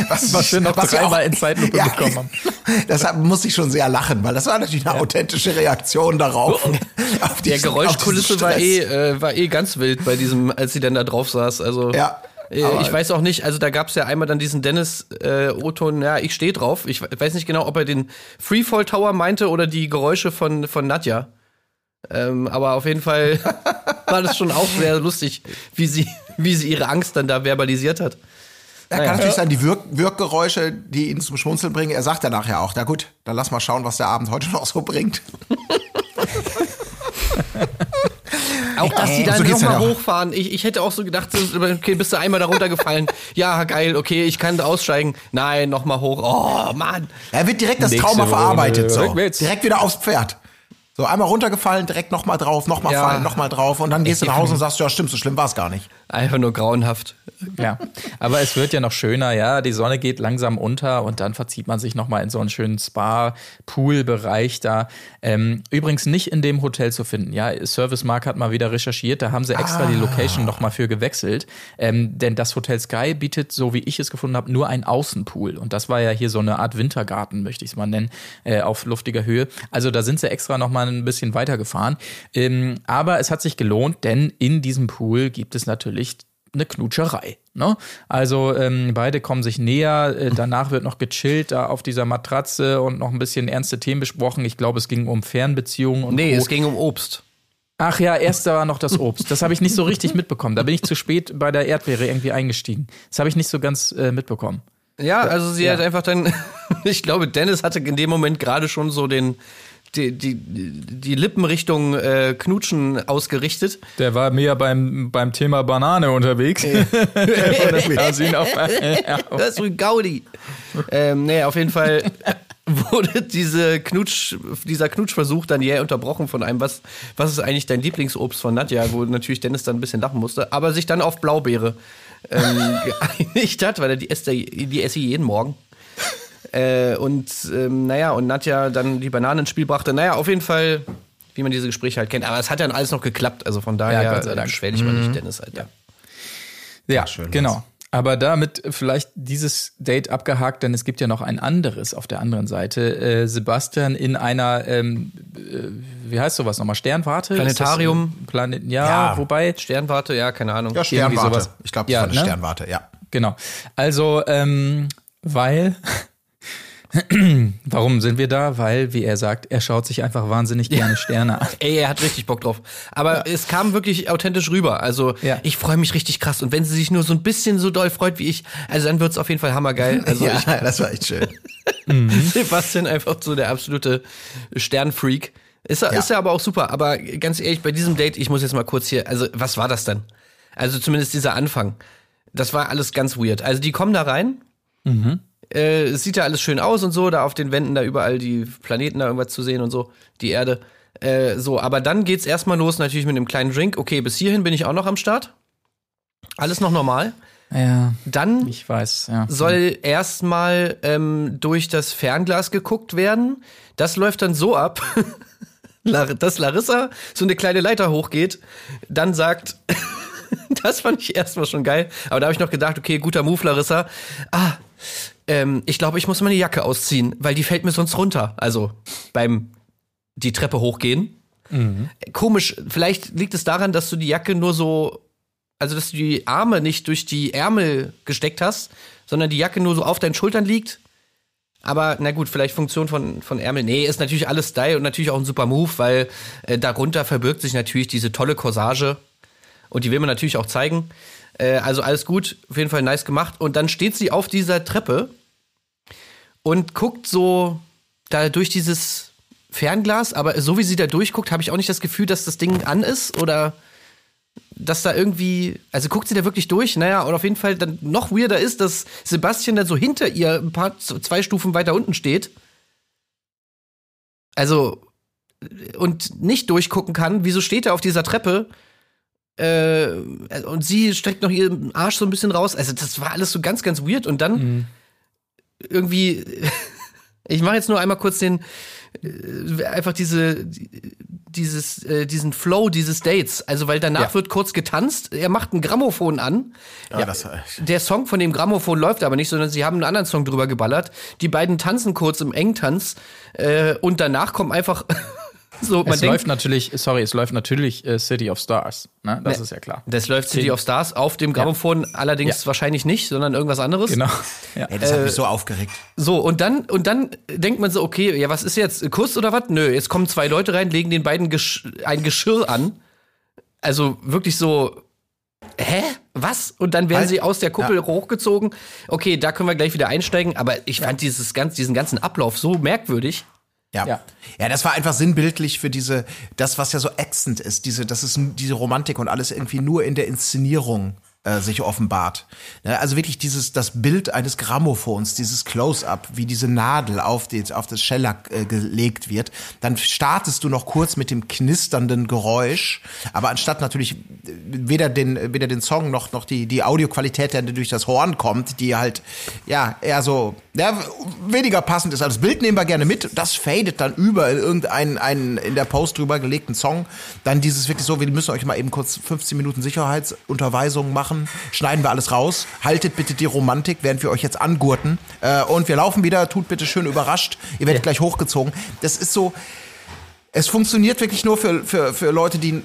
Speaker 7: Was,
Speaker 1: Was wir noch dreimal in Zeitlupe bekommen haben.
Speaker 7: Deshalb muss ich schon sehr lachen, weil das war natürlich eine authentische Reaktion darauf. auf
Speaker 2: Der
Speaker 7: diesen-
Speaker 2: Geräuschkulisse
Speaker 7: auf diesen
Speaker 2: war eh, äh, war eh ganz wild bei diesem, als sie dann da drauf saß. Also
Speaker 7: Ja,
Speaker 2: Äh, ich weiß auch nicht, also da gab es ja einmal dann diesen Dennis äh, O-Ton, ja, ich stehe drauf. Ich we- weiß nicht genau, ob er den Freefall Tower meinte oder die Geräusche von, von Nadja. Ähm, aber auf jeden Fall war das schon auch sehr lustig, wie sie, wie sie ihre Angst dann da verbalisiert hat.
Speaker 7: Ja, kann natürlich sein, die Wirk Wirkgeräusche, die ihn zum Schmunzeln bringen. Er sagt ja nachher auch, na gut, dann lass mal schauen, was der Abend heute noch so bringt.
Speaker 2: Auch dass die
Speaker 7: so
Speaker 2: dann
Speaker 7: ja
Speaker 2: nochmal
Speaker 7: noch.
Speaker 2: hochfahren. Ich, ich hätte auch so gedacht, so, okay, bist du einmal da runtergefallen? ja, geil, okay, ich kann aussteigen. Nein, nochmal hoch. Oh, Mann.
Speaker 7: Er wird direkt das
Speaker 1: Nächste
Speaker 7: Trauma
Speaker 1: Runde
Speaker 7: verarbeitet. So. Direkt wieder aufs Pferd. So, einmal runtergefallen, direkt nochmal drauf, nochmal
Speaker 2: Ja.
Speaker 7: fallen, nochmal drauf. Und dann gehst du nach Hause und sagst, ja, stimmt, so schlimm war es gar nicht.
Speaker 2: Einfach nur grauenhaft.
Speaker 1: Ja, aber es wird ja noch schöner, ja. Die Sonne geht langsam unter und dann verzieht man sich nochmal in so einen schönen Spa-Pool-Bereich da. Ähm, übrigens nicht in dem Hotel zu finden, ja. Service Mark hat mal wieder recherchiert, da haben sie extra die Location nochmal für gewechselt. Ähm, denn das Hotel Sky bietet, so wie ich es gefunden habe, nur einen Außenpool. Und das war ja hier so eine Art Wintergarten, möchte ich es mal nennen, äh, auf luftiger Höhe. Also da sind sie extra nochmal ein bisschen weitergefahren. Ähm, aber es hat sich gelohnt, denn in diesem Pool gibt es natürlich eine Knutscherei. Ne? Also ähm, beide kommen sich näher, äh, danach wird noch gechillt da auf dieser Matratze und noch ein bisschen ernste Themen besprochen. Ich glaube, es ging um Fernbeziehungen und
Speaker 2: Nee,
Speaker 1: Co.
Speaker 2: es ging um Obst.
Speaker 1: Ach ja, erst war noch das Obst. Das habe ich nicht so richtig mitbekommen. Da bin ich zu spät bei der Erdbeere irgendwie eingestiegen. Das habe ich nicht so ganz äh, mitbekommen.
Speaker 2: Ja, also sie
Speaker 1: Ja.
Speaker 2: hat einfach dann, ich glaube, Dennis hatte in dem Moment gerade schon so den, die, die, die Lippen Richtung äh, Knutschen ausgerichtet.
Speaker 1: Der war mehr beim, beim Thema Banane unterwegs.
Speaker 2: Das ist ein Gaudi. ähm, nee, auf jeden Fall wurde diese Knutsch, dieser Knutschversuch dann jäh unterbrochen von einem, was, was ist eigentlich dein Lieblingsobst von Nadja, wo natürlich Dennis dann ein bisschen lachen musste, aber sich dann auf Blaubeere ähm, geeinigt hat, weil er die die esse jeden Morgen. Äh, und ähm, naja, und Nadja dann die Bananen ins Spiel brachte. Naja, auf jeden Fall, wie man diese Gespräche halt kennt. Aber es hat dann alles noch geklappt. Also von daher,
Speaker 1: Ja,
Speaker 2: äh, beschwer dich mal nicht, Dennis, Alter.
Speaker 1: Ja,
Speaker 7: schön
Speaker 1: genau. Aber damit vielleicht dieses Date abgehakt, denn es gibt ja noch ein anderes auf der anderen Seite. Äh, Sebastian in einer, ähm, äh, wie heißt sowas nochmal? Sternwarte? Das,
Speaker 2: Planetarium.
Speaker 1: äh, Planet, ja,
Speaker 7: Ja.
Speaker 1: wobei.
Speaker 2: Sternwarte, ja, keine Ahnung.
Speaker 7: Ja, Sternwarte.
Speaker 1: sowas.
Speaker 7: Ich glaube,
Speaker 1: Ja,
Speaker 7: ja, von der
Speaker 1: ne?
Speaker 7: Sternwarte, ja.
Speaker 1: Genau. Also, ähm, weil. Warum sind wir da? Weil, wie er sagt, er schaut sich einfach wahnsinnig gerne Sterne an.
Speaker 2: Ey, er hat richtig Bock drauf. Aber es kam wirklich authentisch rüber. Also
Speaker 1: Ja.
Speaker 2: ich freue mich richtig krass. Und wenn sie sich nur so ein bisschen so doll freut wie ich, also dann wird's auf jeden Fall hammergeil. Also
Speaker 7: ja,
Speaker 2: ich,
Speaker 7: das war echt schön.
Speaker 2: Sebastian einfach so der absolute Sternfreak. Ist, er ist er aber auch super. Aber ganz ehrlich, bei diesem Date, ich muss jetzt mal kurz hier, also was war das denn? Also zumindest dieser Anfang. das war alles ganz weird. Also die kommen da rein. Äh, es sieht ja alles schön aus und so, da auf den Wänden da überall die Planeten da irgendwas zu sehen und so, die Erde. Äh, so, aber dann geht's erstmal los natürlich mit einem kleinen Drink. Okay, bis hierhin bin ich auch noch am Start. Alles noch normal.
Speaker 1: Ja,
Speaker 2: Dann
Speaker 1: ich weiß, ja.
Speaker 2: soll erstmal ähm, durch das Fernglas geguckt werden. Das läuft dann so ab, dass Larissa so eine kleine Leiter hochgeht, dann sagt, das fand ich erstmal schon geil, aber da habe ich noch gedacht, okay, guter Move, Larissa. Ah, ähm, ich glaube, ich muss meine Jacke ausziehen, weil die fällt mir sonst runter. Also beim die Treppe hochgehen. Komisch, vielleicht liegt es daran, dass du die Jacke nur so also dass du die Arme nicht durch die Ärmel gesteckt hast, sondern die Jacke nur so auf deinen Schultern liegt. Aber na gut, vielleicht Funktion von, von Ärmel. Nee, ist natürlich alles Style und natürlich auch ein super Move, weil äh, darunter verbirgt sich natürlich diese tolle Corsage. Und die will man natürlich auch zeigen. Äh, also alles gut, auf jeden Fall nice gemacht. Und dann steht sie auf dieser Treppe und guckt so da durch dieses Fernglas. Aber so wie sie da durchguckt, habe ich auch nicht das Gefühl, dass das Ding an ist oder dass da irgendwie, also guckt sie da wirklich durch, naja, und auf jeden Fall dann noch weirder ist, dass Sebastian dann so hinter ihr ein paar, zwei Stufen weiter unten steht. Also, und nicht durchgucken kann, wieso steht er auf dieser Treppe? Äh, und sie streckt noch ihren Arsch so ein bisschen raus. Also, das war alles so ganz, ganz weird. Und dann irgendwie, ich mache jetzt nur einmal kurz den, äh, einfach diese, dieses, äh, diesen Flow dieses Dates. Also, weil danach
Speaker 1: Ja.
Speaker 2: wird kurz getanzt, er macht ein Grammophon an.
Speaker 7: Ja, das,
Speaker 2: Der Song von dem Grammophon läuft aber nicht, sondern sie haben einen anderen Song drüber geballert. Die beiden tanzen kurz im Engtanz äh, und danach kommt einfach so, man
Speaker 1: Es
Speaker 2: denkt,
Speaker 1: läuft natürlich, sorry, es läuft natürlich äh, City of Stars, ne? Das ist ja klar.
Speaker 2: das läuft City of Stars auf dem Grammophon, allerdings
Speaker 1: Ja.
Speaker 2: wahrscheinlich nicht, sondern irgendwas anderes.
Speaker 1: Genau. Ja.
Speaker 7: ey, das hat mich so aufgeregt.
Speaker 2: So, und dann, und dann denkt man so, okay, ja, was ist jetzt? Kuss oder was? Nö, jetzt kommen zwei Leute rein, legen den beiden Gesch ein Geschirr an. Also wirklich so, hä? Was? Und dann werden
Speaker 7: Halt.
Speaker 2: sie aus der Kuppel
Speaker 7: Ja.
Speaker 2: hochgezogen. Okay, da können wir gleich wieder einsteigen, aber ich fand dieses ganz, diesen ganzen Ablauf so merkwürdig.
Speaker 7: Ja.
Speaker 1: Ja.
Speaker 7: ja. das war einfach sinnbildlich für diese, das, was ja so ätzend ist, diese, das ist diese Romantik und alles irgendwie nur in der Inszenierung äh, sich offenbart. Also wirklich dieses, das Bild eines Grammophons, dieses Close-up, wie diese Nadel auf, die, auf das Shellac äh, gelegt wird, dann startest du noch kurz mit dem knisternden Geräusch, aber anstatt natürlich äh, weder den, weder den Song noch, noch die, die Audioqualität, die durch das Horn kommt, die halt, ja, eher so, ja, weniger passend ist. Also das Bild nehmen wir gerne mit, das fadet dann über in irgendeinen einen in der Post drüber gelegten Song. Dann dieses wirklich so, wir müssen euch mal eben kurz 15 Minuten Sicherheitsunterweisung machen, schneiden wir alles raus, haltet bitte die Romantik, während wir euch jetzt angurten. Äh, und wir laufen wieder, tut bitte schön überrascht, ihr werdet gleich hochgezogen. Das ist so, es funktioniert wirklich nur für, für, für Leute, die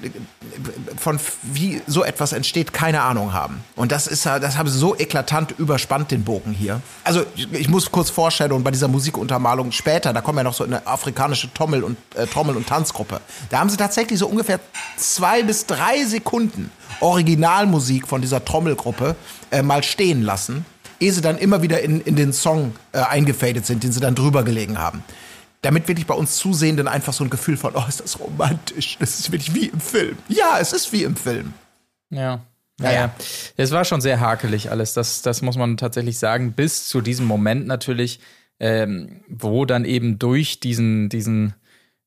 Speaker 7: von wie so etwas entsteht, keine Ahnung haben. Und das ist das haben sie so eklatant überspannt, den Bogen hier. Also, ich, muss kurz vorstellen, bei dieser Musikuntermalung später, da kommen ja noch so eine afrikanische Trommel- und, äh, Trommel- und Tanzgruppe. Da haben sie tatsächlich so ungefähr zwei bis drei Sekunden Originalmusik von dieser Trommelgruppe äh, mal stehen lassen, ehe sie dann immer wieder in, in den Song äh, eingefadet sind, den sie dann drüber gelegen haben damit wirklich bei uns Zusehenden einfach so ein Gefühl von, oh, ist das romantisch. Das ist wirklich wie im Film. Ja, es ist wie im Film.
Speaker 1: Ja. Naja, es war schon sehr hakelig alles. Das, das muss man tatsächlich sagen. Bis zu diesem Moment natürlich, ähm, wo dann eben durch diesen, diesen,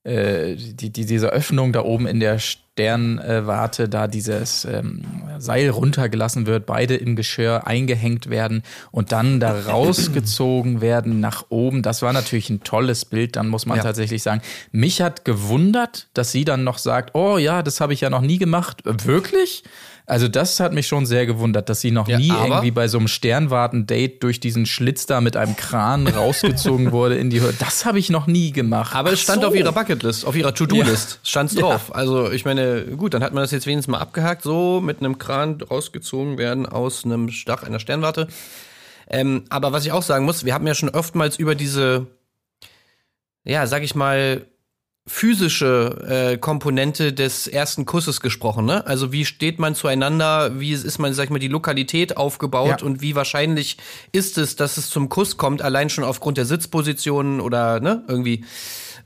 Speaker 1: äh, die, die, diese Öffnung da oben in der Sternwarte da dieses ähm, Seil runtergelassen wird, beide im Geschirr eingehängt werden und dann da rausgezogen werden nach oben. Das war natürlich ein tolles Bild, dann muss man
Speaker 2: Ja.
Speaker 1: tatsächlich sagen. Mich hat gewundert, dass sie dann noch sagt, oh ja, das habe ich ja noch nie gemacht. Wirklich? Also das hat mich schon sehr gewundert, dass sie noch
Speaker 2: Ja,
Speaker 1: nie irgendwie bei so einem Sternwarten-Date durch diesen Schlitz da mit einem Kran rausgezogen wurde in die Höhe. Das habe ich noch nie gemacht.
Speaker 2: Aber es stand
Speaker 1: so.
Speaker 2: auf ihrer Bucketlist, auf ihrer To-Do-List.
Speaker 1: Ja.
Speaker 2: Stand's
Speaker 1: Ja.
Speaker 2: drauf. Also ich meine, gut, dann hat man das jetzt wenigstens mal abgehakt, so mit einem Kran rausgezogen werden aus einem Stach einer Sternwarte. Ähm, aber was ich auch sagen muss, wir haben ja schon oftmals über diese, ja, sag ich mal, physische äh, Komponente des ersten Kusses gesprochen, ne? Also wie steht man zueinander, wie ist man, sag ich mal, die Lokalität aufgebaut
Speaker 7: Ja.
Speaker 2: und wie wahrscheinlich ist es, dass es zum Kuss kommt, allein schon aufgrund der Sitzpositionen oder ne, irgendwie.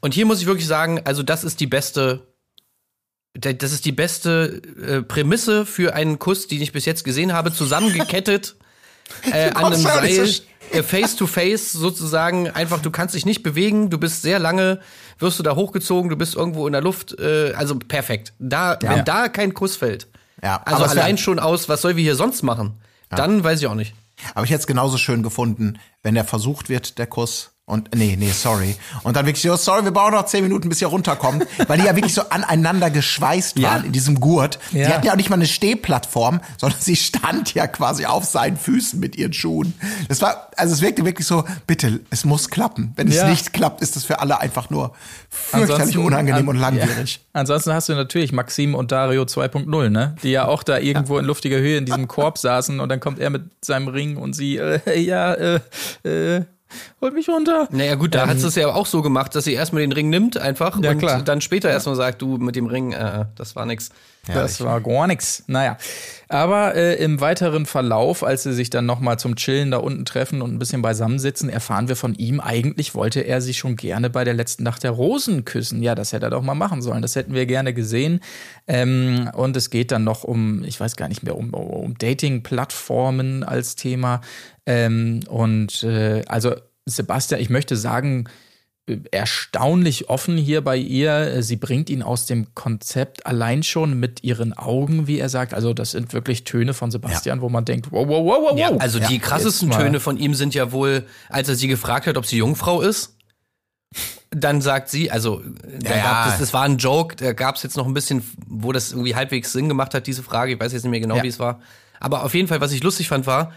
Speaker 2: Und hier muss ich wirklich sagen, also das ist die beste Da- Das ist die beste äh, Prämisse für einen Kuss, den ich bis jetzt gesehen habe, zusammengekettet äh, an einem Seil, face to face sozusagen. Einfach, du kannst dich nicht bewegen, du bist sehr lange, wirst du da hochgezogen, du bist irgendwo in der Luft. Äh, also perfekt. Da, wenn da kein Kuss fällt,
Speaker 7: Ja,
Speaker 2: also allein schon aus, was sollen wir hier sonst machen? Dann weiß ich auch nicht.
Speaker 7: Aber ich hätte es genauso schön gefunden, wenn der versucht wird, der Kuss. Und nee, nee, sorry. Und dann wirklich so, sorry, wir brauchen noch zehn Minuten, bis ihr runterkommt, weil die ja wirklich so aneinander geschweißt waren in diesem Gurt.
Speaker 1: Ja.
Speaker 7: Sie hatten ja auch nicht mal eine Stehplattform, sondern sie stand ja quasi auf seinen Füßen mit ihren Schuhen. Das war, also es wirkte wirklich so, bitte, es muss klappen. Wenn es
Speaker 1: Ja.
Speaker 7: nicht klappt, ist das für alle einfach nur fürchterlich unangenehm
Speaker 1: an-
Speaker 7: und langwierig.
Speaker 1: Ja. Ansonsten hast du natürlich Maxim und Dario 2.0, ne? Die ja auch da irgendwo in luftiger Höhe in diesem Korb saßen und dann kommt er mit seinem Ring und sie, äh, ja, äh, äh, holt mich runter.
Speaker 2: Naja gut, da hat sie es ja auch so gemacht, dass sie erstmal den Ring nimmt einfach
Speaker 1: Ja,
Speaker 2: und
Speaker 1: klar.
Speaker 2: dann später erstmal sagt, du mit dem Ring, äh, das war nix.
Speaker 1: Das war gar nix. Naja. Aber äh, im weiteren Verlauf, als sie sich dann nochmal zum Chillen da unten treffen und ein bisschen beisammensitzen, erfahren wir von ihm, eigentlich wollte er sie schon gerne bei der letzten Nacht der Rosen küssen. Ja, das hätte er doch mal machen sollen. Das hätten wir gerne gesehen. Ähm, und es geht dann noch um, ich weiß gar nicht mehr, um, um Dating-Plattformen als Thema. Ähm, und äh, also Sebastian, ich möchte sagen, erstaunlich offen hier bei ihr. Sie bringt ihn aus dem Konzept allein schon mit ihren Augen, wie er sagt. Also das sind wirklich Töne von Sebastian, wo man denkt, wow, wow, wow, wow,
Speaker 2: Ja, also die krassesten. Töne von ihm sind ja wohl, als er sie gefragt hat, ob sie Jungfrau ist. Dann sagt sie, also da
Speaker 7: Ja, ja.
Speaker 2: es, das war ein Joke, da gab es jetzt noch ein bisschen, wo das irgendwie halbwegs Sinn gemacht hat, diese Frage. Ich weiß jetzt nicht mehr genau,
Speaker 7: Ja.
Speaker 2: wie es war. Aber auf jeden Fall, was ich lustig fand, war,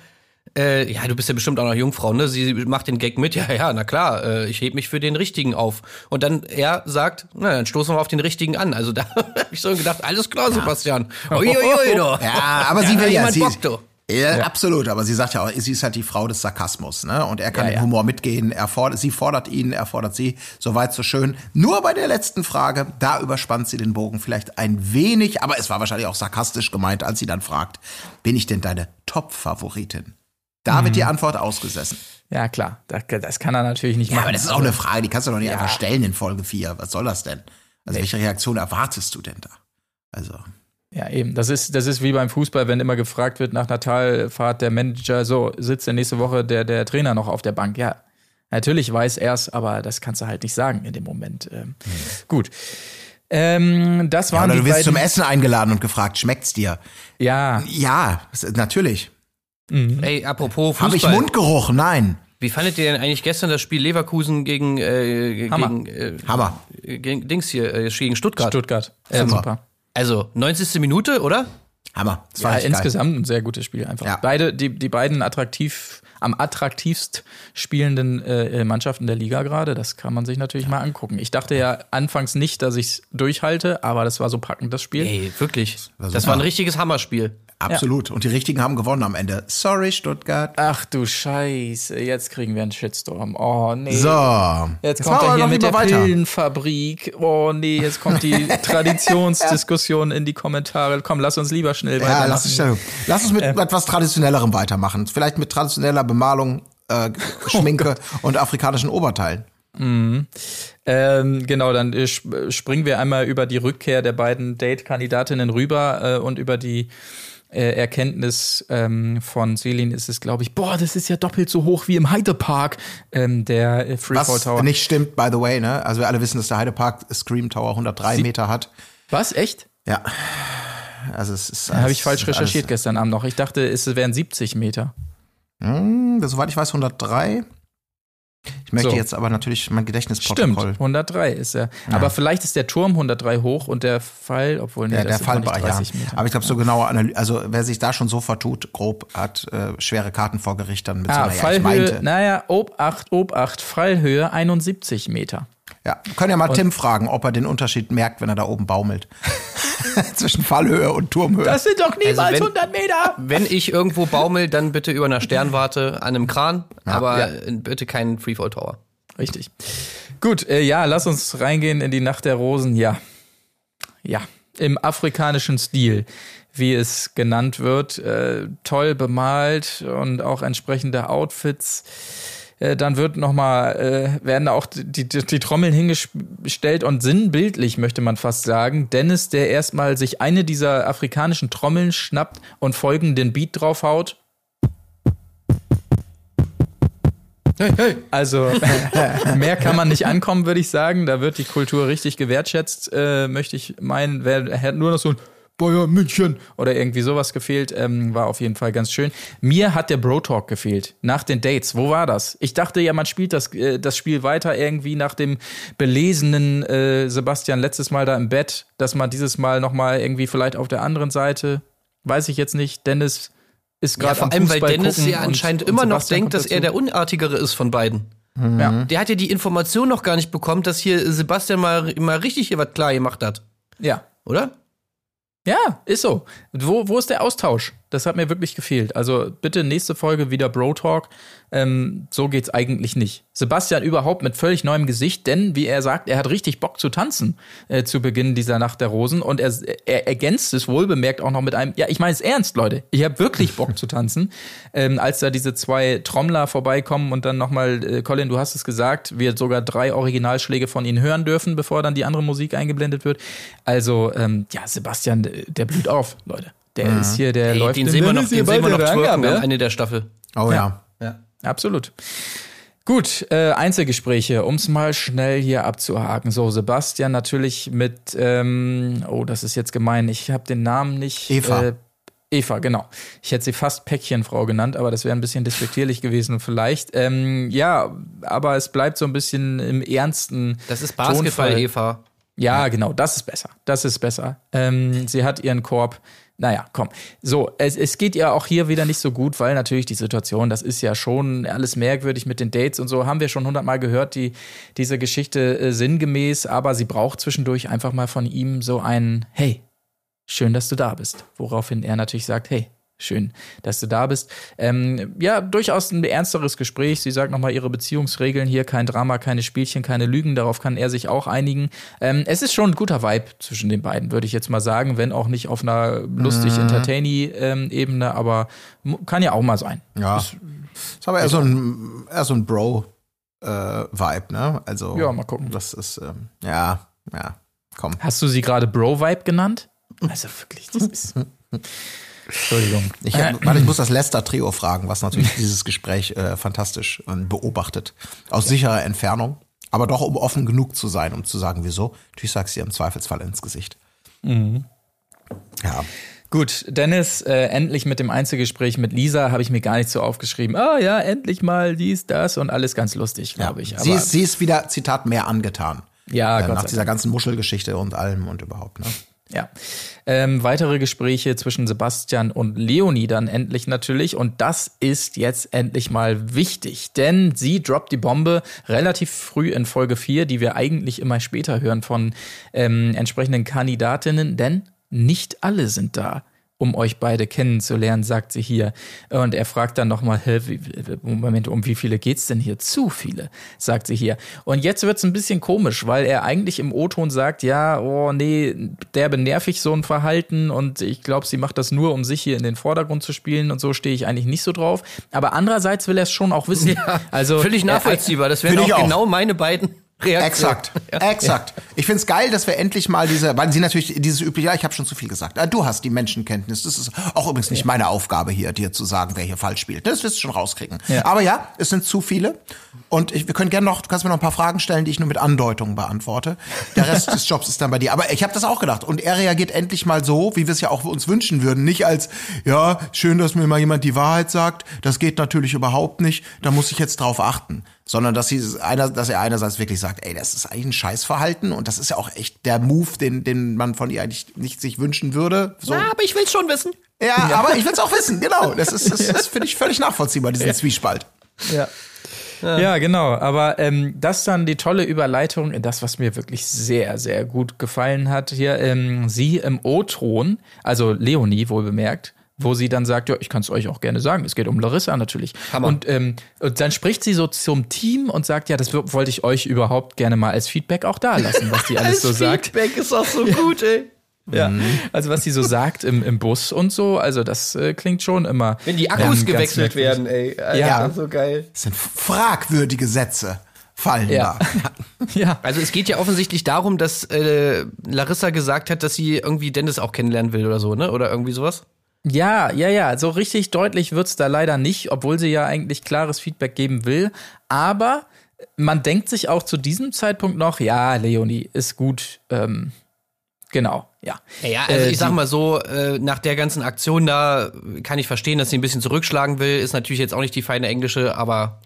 Speaker 2: äh, ja, du bist ja bestimmt auch noch Jungfrau, ne? Sie macht den Gag mit, ja, ja, na klar, äh, ich heb mich für den Richtigen auf. Und dann er sagt, na, dann stoßen wir auf den Richtigen an. Also da habe ich so gedacht, alles klar, Sebastian. Uiuiui, du.
Speaker 7: Ja, aber sie will ja, sie,
Speaker 2: Bock, du.
Speaker 7: Ja, absolut, aber sie sagt ja auch, sie ist halt die Frau des Sarkasmus, ne? Und er kann
Speaker 1: Ja,
Speaker 7: den
Speaker 1: ja.
Speaker 7: Humor mitgehen, er fordert, sie fordert ihn, er fordert sie, soweit so schön. Nur bei der letzten Frage, da überspannt sie den Bogen vielleicht ein wenig, aber es war wahrscheinlich auch sarkastisch gemeint, als sie dann fragt, bin ich denn deine Top-Favoritin? Da
Speaker 1: Mhm.
Speaker 7: wird die Antwort ausgesessen.
Speaker 1: Ja, klar, das, das kann er natürlich nicht
Speaker 7: Ja,
Speaker 1: machen.
Speaker 7: aber das ist auch eine Frage, die kannst du doch nicht einfach stellen in Folge 4. Was soll das denn? Also welche Reaktion erwartest du denn da? Also,
Speaker 1: Ja, eben. Das ist, das ist wie beim Fußball, wenn immer gefragt wird nach einer Talfahrt der Manager, so sitzt der nächste Woche der, der Trainer noch auf der Bank. Ja, natürlich weiß er es, aber das kannst du halt nicht sagen in dem Moment. Ähm, Gut. Ähm, das
Speaker 7: ja,
Speaker 1: waren
Speaker 7: oder
Speaker 1: die
Speaker 7: du wirst zum Essen eingeladen und gefragt, schmeckt's dir?
Speaker 1: Ja,
Speaker 7: Ja, das natürlich.
Speaker 2: Ey, apropos Fußball.
Speaker 7: Habe ich Mundgeruch? Nein.
Speaker 2: Wie fandet ihr denn eigentlich gestern das Spiel Leverkusen gegen, äh,
Speaker 1: Hammer.
Speaker 2: gegen, äh,
Speaker 7: Hammer.
Speaker 2: gegen Dings hier, äh, gegen Stuttgart?
Speaker 1: Stuttgart. Ja,
Speaker 7: Super.
Speaker 2: Also 90. Minute, oder?
Speaker 7: Hammer. Das
Speaker 1: Ja,
Speaker 7: war geil.
Speaker 1: insgesamt ein sehr gutes Spiel einfach.
Speaker 7: Ja.
Speaker 1: Beide, die, die beiden attraktiv, am attraktivst spielenden äh, Mannschaften der Liga gerade, das kann man sich natürlich mal angucken. Ich dachte ja anfangs nicht, dass ich es durchhalte, aber das war so packend, das Spiel.
Speaker 2: Ey, wirklich.
Speaker 7: war
Speaker 2: Das war ein richtiges Hammerspiel.
Speaker 7: Absolut. Und die Richtigen haben gewonnen am Ende. Sorry, Stuttgart.
Speaker 1: Ach du Scheiße, jetzt kriegen wir einen Shitstorm. Oh nee.
Speaker 7: So.
Speaker 1: Jetzt
Speaker 7: Jetzt
Speaker 1: kommt er hier mit der
Speaker 7: weiter.
Speaker 1: Pillenfabrik. Oh nee, jetzt kommt die Traditionsdiskussion in die Kommentare. Komm, lass uns lieber schnell
Speaker 7: Ja,
Speaker 1: weitermachen.
Speaker 7: lass uns, lass uns mit etwas Traditionellerem weitermachen. Vielleicht mit traditioneller Bemalung, äh, Schminke und afrikanischen Oberteilen.
Speaker 1: Ähm, genau, dann äh, sp- springen wir einmal über die Rückkehr der beiden Date-Kandidatinnen rüber äh, und über die äh, Erkenntnis ähm, von Selin ist es, glaube ich, boah, das ist ja doppelt so hoch wie im Heidepark, ähm, der äh, Freefall
Speaker 7: Was
Speaker 1: Tower.
Speaker 7: nicht stimmt, by the way, ne? Also wir alle wissen, dass der Heidepark Scream Tower 103 Meter hat.
Speaker 1: Was, echt?
Speaker 7: Ja. Also es ist.
Speaker 1: Habe ich falsch recherchiert gestern Abend noch. Ich dachte, es wären 70 Meter.
Speaker 7: Hm, soweit ich weiß, 103. Ich möchte
Speaker 1: So.
Speaker 7: jetzt aber natürlich mein
Speaker 1: Stimmt,
Speaker 7: Gedächtnisprotokoll.
Speaker 1: 103 ist er. Aber vielleicht ist der Turm 103 hoch und der Fall, obwohl nee,
Speaker 7: Ja, der
Speaker 1: nicht
Speaker 7: Fallbereich, ja.
Speaker 1: 30 Meter.
Speaker 7: Aber ich glaube, so genaue Analyse, also wer sich da schon so vertut, grob, hat äh, schwere Karten vor Gericht dann mit
Speaker 1: Ah,
Speaker 7: so einer, ja,
Speaker 1: Fallhöhe,
Speaker 7: meinte.
Speaker 1: naja, ob 8, ob 8, Fallhöhe 71 Meter.
Speaker 7: Ja, wir können ja mal Tim fragen, ob er den Unterschied merkt, wenn er da oben baumelt. Zwischen Fallhöhe und Turmhöhe.
Speaker 1: Das sind doch niemals
Speaker 2: Also wenn-
Speaker 1: 100 Meter.
Speaker 2: Wenn ich irgendwo baumel, dann bitte über einer Sternwarte an einem Kran, aber äh, bitte keinen Freefall Tower.
Speaker 1: Richtig. Gut, äh, ja, lass uns reingehen in die Nacht der Rosen. Ja. Ja, im afrikanischen Stil, wie es genannt wird. Äh, toll bemalt und auch entsprechende Outfits. Äh, dann wird noch mal äh, werden da auch die, die, die Trommeln hingestellt und sinnbildlich möchte man fast sagen. Dennis, der erstmal sich eine dieser afrikanischen Trommeln schnappt und folgenden Beat draufhaut.
Speaker 2: Hey, hey.
Speaker 1: Also mehr kann man nicht ankommen, würde ich sagen. Da wird die Kultur richtig gewertschätzt, äh, möchte ich meinen. Wer hätte nur noch so ein Bayern München oder irgendwie sowas gefehlt, ähm, war auf jeden Fall ganz schön. Mir hat der Bro Talk gefehlt nach den Dates. Wo war das? Ich dachte ja, man spielt das, äh, das Spiel weiter irgendwie nach dem belesenen äh, Sebastian letztes Mal da im Bett, dass man dieses Mal noch mal irgendwie vielleicht auf der anderen Seite, weiß ich jetzt nicht. Dennis ist
Speaker 2: Ja,
Speaker 1: gerade
Speaker 2: vor
Speaker 1: am
Speaker 2: allem, weil Dennis ja
Speaker 1: und-
Speaker 2: anscheinend
Speaker 1: und
Speaker 2: immer noch
Speaker 1: Sebastian
Speaker 2: denkt, dass er
Speaker 1: dazu.
Speaker 2: der Unartigere ist von beiden.
Speaker 1: Ja.
Speaker 2: Der hat ja die Information noch gar nicht bekommen, dass hier Sebastian mal, mal richtig hier was klar gemacht hat.
Speaker 1: Ja.
Speaker 2: Oder?
Speaker 1: Ja, ist so. Wo, wo ist der Austausch? Das hat mir wirklich gefehlt. Also bitte nächste Folge wieder Bro Talk. Ähm, so geht's eigentlich nicht. Sebastian überhaupt mit völlig neuem Gesicht, denn wie er sagt, er hat richtig Bock zu tanzen äh, zu Beginn dieser Nacht der Rosen und er, er ergänzt es wohlbemerkt auch noch mit einem, ja, ich meine es ernst, Leute. Ich habe wirklich Bock zu tanzen. Ähm, als da diese zwei Trommler vorbeikommen und dann nochmal, äh, Colin, du hast es gesagt, wir sogar drei Originalschläge von ihnen hören dürfen, bevor dann die andere Musik eingeblendet wird. Also, ähm, ja, Sebastian, äh, der blüht auf, Leute. Der ist hier, der
Speaker 2: Ey,
Speaker 1: läuft
Speaker 2: den sehen wir noch, den sehen wir noch twerken
Speaker 1: Angabe,
Speaker 2: am Ende der Staffel.
Speaker 7: Oh ja.
Speaker 1: Absolut. Gut, äh, Einzelgespräche, um es mal schnell hier abzuhaken. So, Sebastian natürlich mit, ähm, oh, das ist jetzt gemein, ich habe den Namen nicht.
Speaker 7: Eva.
Speaker 1: Äh, Eva, genau. Ich hätte sie fast Päckchenfrau genannt, aber das wäre ein bisschen despektierlich gewesen vielleicht. Ähm, ja, aber es bleibt so ein bisschen im ernsten.
Speaker 2: Das ist Basketball,
Speaker 1: Tonfall.
Speaker 2: Eva.
Speaker 1: Ja, genau, das ist besser. Das ist besser. Ähm, sie hat ihren Korb. Naja, komm. So, es, es geht ihr auch hier wieder nicht so gut, weil natürlich die Situation, das ist ja schon alles merkwürdig mit den Dates und so, haben wir schon hundertmal gehört, die, diese Geschichte äh, sinngemäß, aber sie braucht zwischendurch einfach mal von ihm so ein Hey, schön, dass du da bist. Woraufhin er natürlich sagt, hey, schön, dass du da bist. Ähm, ja, durchaus ein ernsteres Gespräch. Sie sagt nochmal ihre Beziehungsregeln hier, kein Drama, keine Spielchen, keine Lügen. Darauf kann er sich auch einigen. Ähm, es ist schon ein guter Vibe zwischen den beiden, würde ich jetzt mal sagen, wenn auch nicht auf einer lustig entertainy ähm, Ebene, aber kann ja auch mal sein.
Speaker 7: Ja. Ist aber eher so ein, eher so ein Bro-Vibe, ne? Also.
Speaker 1: Ja, mal gucken.
Speaker 7: Das ist, ähm, ja, ja, komm.
Speaker 1: Hast du sie gerade Bro-Vibe genannt? Also wirklich, das ist. Entschuldigung.
Speaker 7: Ich, hab- warte, ich muss das Lester-Trio fragen, was natürlich dieses Gespräch äh, fantastisch äh, beobachtet. Aus sicherer Entfernung, aber doch um offen genug zu sein, um zu sagen, wieso. Natürlich sagst du dir im Zweifelsfall ins Gesicht. Ja.
Speaker 1: Gut, Dennis, äh, endlich mit dem Einzelgespräch mit Lisa habe ich mir gar nicht so aufgeschrieben. Ah ja, endlich mal dies, das und alles ganz lustig, glaube ich.
Speaker 7: sie,
Speaker 1: Aber-
Speaker 7: ist, sie ist wieder, Zitat, mehr angetan.
Speaker 1: Ja,
Speaker 7: äh,
Speaker 1: Gott
Speaker 7: nach dieser ganzen Muschelgeschichte und allem und überhaupt, ne?
Speaker 1: Ja. Ähm, weitere Gespräche zwischen Sebastian und Leonie dann endlich natürlich. Und das ist jetzt endlich mal wichtig, denn sie droppt die Bombe relativ früh in Folge 4, die wir eigentlich immer später hören von ähm, entsprechenden Kandidatinnen, denn nicht alle sind da. Um euch beide kennenzulernen, sagt sie hier. Und er fragt dann nochmal, Moment, um wie viele geht's denn hier? Zu viele, sagt sie hier. Und jetzt wird's ein bisschen komisch, weil er eigentlich im O-Ton sagt, ja, oh nee, derbe nervig so ein Verhalten und ich glaube, sie macht das nur, um sich hier in den Vordergrund zu spielen und so stehe ich eigentlich nicht so drauf. Aber andererseits will er es schon auch wissen. also
Speaker 2: Völlig
Speaker 1: er-
Speaker 2: nachvollziehbar. Das wären
Speaker 7: Finde ich
Speaker 2: auch
Speaker 7: auch.
Speaker 2: genau meine beiden Reaktionen.
Speaker 7: Exakt, exakt. Ich find's geil, dass wir endlich mal diese, weil sie natürlich dieses übliche, ja, ich habe schon zu viel gesagt. Ah, Du hast die Menschenkenntnis. Das ist auch übrigens nicht meine Aufgabe hier, dir zu sagen, wer hier falsch spielt. Das wirst du schon rauskriegen.
Speaker 1: Ja.
Speaker 7: Aber ja, es sind zu viele. Und ich, wir können gerne noch, du kannst mir noch ein paar Fragen stellen, die ich nur mit Andeutungen beantworte. Der Rest des Jobs ist dann bei dir. Aber ich habe das auch gedacht. Und er reagiert endlich mal so, wie wir es ja auch uns wünschen würden. Nicht als, ja, schön, dass mir mal jemand die Wahrheit sagt. Das geht natürlich überhaupt nicht. Da muss ich jetzt drauf achten sondern dass sie einer, dass er einerseits wirklich sagt, ey, das ist eigentlich ein Scheißverhalten und das ist ja auch echt der Move, den, den man von ihr eigentlich nicht sich wünschen würde. So.
Speaker 2: Na, aber ich will's schon wissen.
Speaker 7: Ja, aber ich will's auch wissen, genau. Das ist, das, das finde ich völlig nachvollziehbar, diesen Zwiespalt.
Speaker 1: Ja. Ja, genau. Aber ähm, das dann die tolle Überleitung in das, was mir wirklich sehr, sehr gut gefallen hat. Hier ähm, sie im O-Ton, also Leonie wohl bemerkt, wo sie dann sagt, ja, ich kann es euch auch gerne sagen, es geht um Larissa natürlich.
Speaker 2: Hammer.
Speaker 1: Und, ähm, und dann spricht sie so zum Team und sagt, ja, das wollte ich euch überhaupt gerne mal als Feedback auch da lassen, was die alles so sagt.
Speaker 2: Feedback ist auch so gut, ey.
Speaker 1: Ja, also was sie so sagt im, im Bus und so, also das äh, klingt schon immer.
Speaker 2: Wenn die
Speaker 1: ähm,
Speaker 2: Akkus
Speaker 1: ganz
Speaker 2: gewechselt werden, ey. Alter,
Speaker 1: Ja.
Speaker 2: so geil.
Speaker 7: Das sind fragwürdige Sätze, fallen
Speaker 1: Ja.
Speaker 7: da.
Speaker 1: Ja,
Speaker 2: Also es geht ja offensichtlich darum, dass äh, Larissa gesagt hat, dass sie irgendwie Dennis auch kennenlernen will oder so, ne? Oder irgendwie sowas.
Speaker 1: Ja, ja, ja. So richtig deutlich wird's da leider nicht, obwohl sie ja eigentlich klares Feedback geben will. Aber man denkt sich auch zu diesem Zeitpunkt noch, ja, Leonie, ist gut. Ähm, genau, ja.
Speaker 2: Ja, ja also
Speaker 1: Äh,
Speaker 2: ich sag mal so, äh, nach der ganzen Aktion da kann ich verstehen, dass sie ein bisschen zurückschlagen will. Ist natürlich jetzt auch nicht die feine englische, aber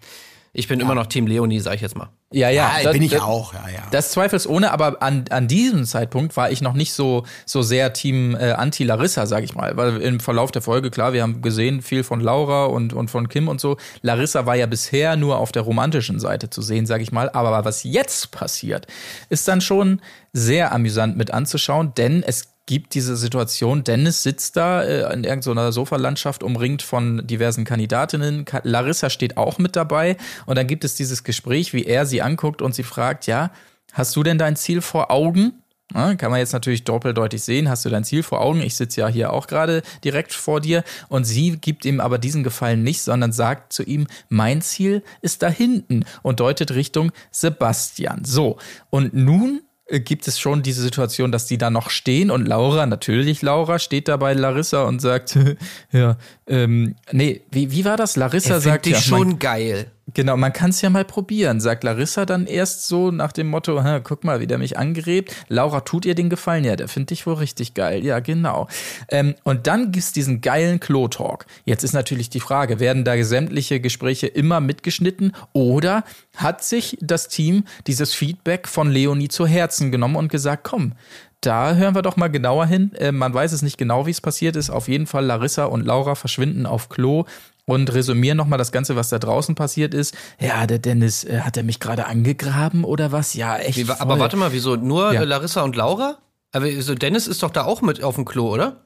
Speaker 2: ich bin immer noch Team Leonie, sag ich jetzt mal.
Speaker 1: Ja, ja.
Speaker 7: Ja,
Speaker 1: das-
Speaker 7: bin ich
Speaker 1: das-
Speaker 7: auch, ja, ja.
Speaker 1: Das zweifelsohne, aber an, an diesem Zeitpunkt war ich noch nicht so, so sehr Team äh, Anti-Larissa, sag ich mal. Weil im Verlauf der Folge, klar, wir haben gesehen viel von Laura und, und von Kim und so. Larissa war ja bisher nur auf der romantischen Seite zu sehen, sag ich mal. Aber was jetzt passiert, ist dann schon sehr amüsant mit anzuschauen, denn es gibt diese Situation, Dennis sitzt da äh, in irgendeiner Sofalandschaft umringt von diversen Kandidatinnen. Ka Larissa steht auch mit dabei und dann gibt es dieses Gespräch, wie er sie anguckt und sie fragt, ja, hast du denn dein Ziel vor Augen? Ja, kann man jetzt natürlich doppeldeutig sehen, hast du dein Ziel vor Augen? Ich sitze ja hier auch gerade direkt vor dir und sie gibt ihm aber diesen Gefallen nicht, sondern sagt zu ihm, mein Ziel ist da hinten und deutet Richtung Sebastian. So, und nun gibt es schon diese Situation, dass die da noch stehen und Laura, natürlich Laura, steht da bei Larissa und sagt, ja, ähm, nee, wie, wie war das? Larissa sagt ja, man-
Speaker 2: schon geil.
Speaker 1: Genau, man kann es ja mal probieren, sagt Larissa dann erst so nach dem Motto, "Hä, guck mal, wie der mich angrebt. Laura tut ihr den Gefallen, ja, der findet dich wohl richtig geil. Ja, genau. Ähm, und dann gibt's diesen geilen Klo-Talk. Jetzt ist natürlich die Frage, werden da sämtliche Gespräche immer mitgeschnitten oder hat sich das Team dieses Feedback von Leonie zu Herzen genommen und gesagt, komm, da hören wir doch mal genauer hin. Äh, man weiß es nicht genau, wie es passiert ist. Auf jeden Fall Larissa und Laura verschwinden auf Klo und resümieren nochmal das Ganze, was da draußen passiert ist. Ja, der Dennis, äh, hat er mich gerade angegraben oder was? Ja, echt.
Speaker 2: Wie, aber warte mal, wieso? Nur
Speaker 1: Ja.
Speaker 2: Larissa und Laura? Aber so Dennis ist doch da auch mit auf dem Klo, oder?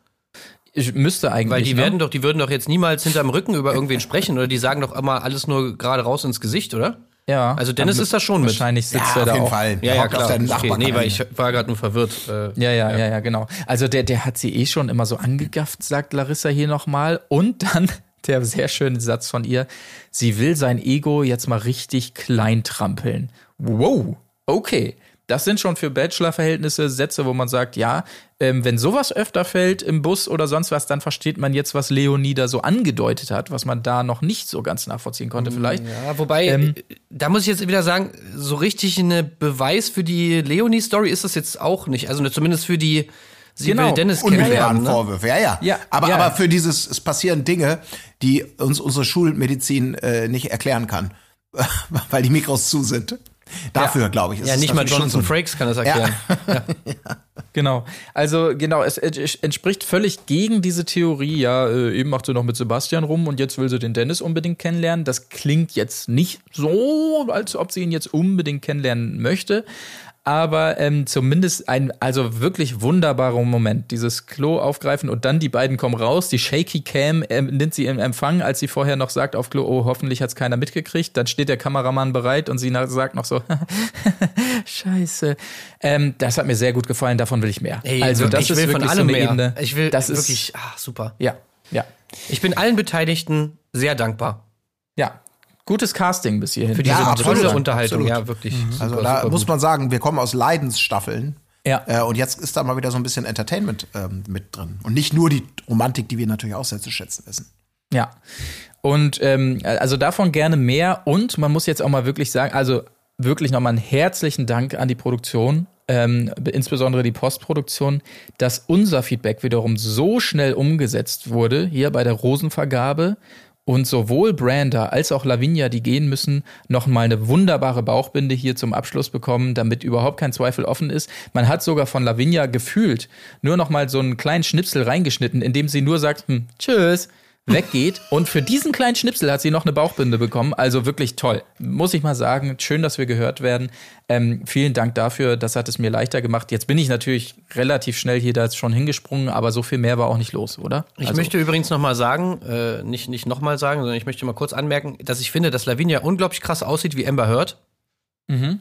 Speaker 1: Ich müsste eigentlich.
Speaker 2: Weil die
Speaker 1: ne?
Speaker 2: werden doch, die würden doch jetzt niemals hinterm Rücken über irgendwen sprechen oder die sagen doch immer alles nur gerade raus ins Gesicht, oder?
Speaker 1: Ja.
Speaker 2: Also Dennis ist da schon mit.
Speaker 1: Wahrscheinlich sitzt
Speaker 7: Ja,
Speaker 1: er
Speaker 7: auf
Speaker 1: da
Speaker 7: jeden
Speaker 1: auch.
Speaker 7: Fall.
Speaker 2: Ja, ja, klar.
Speaker 7: Auf
Speaker 2: Okay. Nee, weil ich war gerade nur verwirrt. Äh,
Speaker 1: Ja, ja, ja, ja, genau. Also der, der hat sie eh schon immer so angegafft, sagt Larissa hier nochmal. Und dann der sehr schöne Satz von ihr, sie will sein Ego jetzt mal richtig klein trampeln. Wow, okay. Das sind schon für Bachelor-Verhältnisse Sätze, wo man sagt, ja, ähm, wenn sowas öfter fällt im Bus oder sonst was, dann versteht man jetzt, was Leonie da so angedeutet hat, was man da noch nicht so ganz nachvollziehen konnte vielleicht.
Speaker 2: Ja, wobei,
Speaker 1: Ähm,
Speaker 2: äh, da muss ich jetzt wieder sagen, so richtig eine Beweis für die Leonie-Story ist das jetzt auch nicht. Also zumindest für die, sie
Speaker 1: Genau.
Speaker 2: will Dennis
Speaker 7: Unmittelbaren
Speaker 2: kennenlernen. Ne?
Speaker 7: Vorwürfe, ja, ja.
Speaker 1: Ja,
Speaker 7: aber,
Speaker 1: ja.
Speaker 7: aber für dieses, es passieren Dinge, die uns unsere Schulmedizin äh, nicht erklären kann, weil die Mikros zu sind. Dafür, glaube ich, ist
Speaker 2: Ja, nicht mal Jonathan
Speaker 7: so.
Speaker 2: Frakes kann das erklären.
Speaker 1: Genau. Also genau, es es entspricht völlig gegen diese Theorie. Ja, äh, eben macht sie noch mit Sebastian rum und jetzt will sie den Dennis unbedingt kennenlernen. Das klingt jetzt nicht so, als ob sie ihn jetzt unbedingt kennenlernen möchte. Aber ähm, zumindest ein also wirklich wunderbarer Moment. Dieses Klo aufgreifen und dann die beiden kommen raus. Die Shaky Cam ähm, nimmt sie im Empfang, als sie vorher noch sagt auf Klo, oh, hoffentlich hat's keiner mitgekriegt. Dann steht der Kameramann bereit und sie sagt noch so, Scheiße. Ähm, das hat mir sehr gut gefallen, davon will ich mehr.
Speaker 2: Ey,
Speaker 1: also das
Speaker 2: ich
Speaker 1: ist
Speaker 2: will
Speaker 1: wirklich
Speaker 2: von allem
Speaker 1: so eine
Speaker 2: mehr.
Speaker 1: Ebene.
Speaker 2: Ich will
Speaker 1: das
Speaker 2: wirklich,
Speaker 1: Ist,
Speaker 2: ah, super.
Speaker 1: ja, ja,
Speaker 2: Ich bin allen Beteiligten sehr dankbar.
Speaker 1: ja. Gutes Casting bis hierhin.
Speaker 2: Für diese
Speaker 7: Ja,
Speaker 2: tolle
Speaker 7: absolut,
Speaker 2: Unterhaltung,
Speaker 7: absolut.
Speaker 2: ja, wirklich.
Speaker 7: Also
Speaker 2: super,
Speaker 7: da
Speaker 2: super
Speaker 7: muss
Speaker 2: gut.
Speaker 7: man sagen, wir kommen aus Leidensstaffeln.
Speaker 1: Ja.
Speaker 7: Äh, und jetzt ist da mal wieder so ein bisschen Entertainment ähm, mit drin. Und nicht nur die Romantik, die wir natürlich auch sehr zu schätzen wissen.
Speaker 1: Ja. Und ähm, also davon gerne mehr. Und man muss jetzt auch mal wirklich sagen, also wirklich nochmal einen herzlichen Dank an die Produktion, ähm, insbesondere die Postproduktion, dass unser Feedback wiederum so schnell umgesetzt wurde, hier bei der Rosenvergabe. Und sowohl Brander als auch Lavinia, die gehen müssen, noch mal eine wunderbare Bauchbinde hier zum Abschluss bekommen, damit überhaupt kein Zweifel offen ist. Man hat sogar von Lavinia gefühlt nur noch mal so einen kleinen Schnipsel reingeschnitten, in dem sie nur sagt, hm, tschüss, weggeht. Und für diesen kleinen Schnipsel hat sie noch eine Bauchbinde bekommen. Also wirklich toll. Muss ich mal sagen. Schön, dass wir gehört werden. Ähm, vielen Dank dafür. Das hat es mir leichter gemacht. Jetzt bin ich natürlich relativ schnell hier da schon hingesprungen, aber so viel mehr war auch nicht los, oder?
Speaker 2: Ich
Speaker 1: Also-
Speaker 2: möchte übrigens noch mal sagen, äh, nicht, nicht noch mal sagen, sondern ich möchte mal kurz anmerken, dass ich finde, dass Lavinia unglaublich krass aussieht wie Amber Heard.
Speaker 7: Ähm,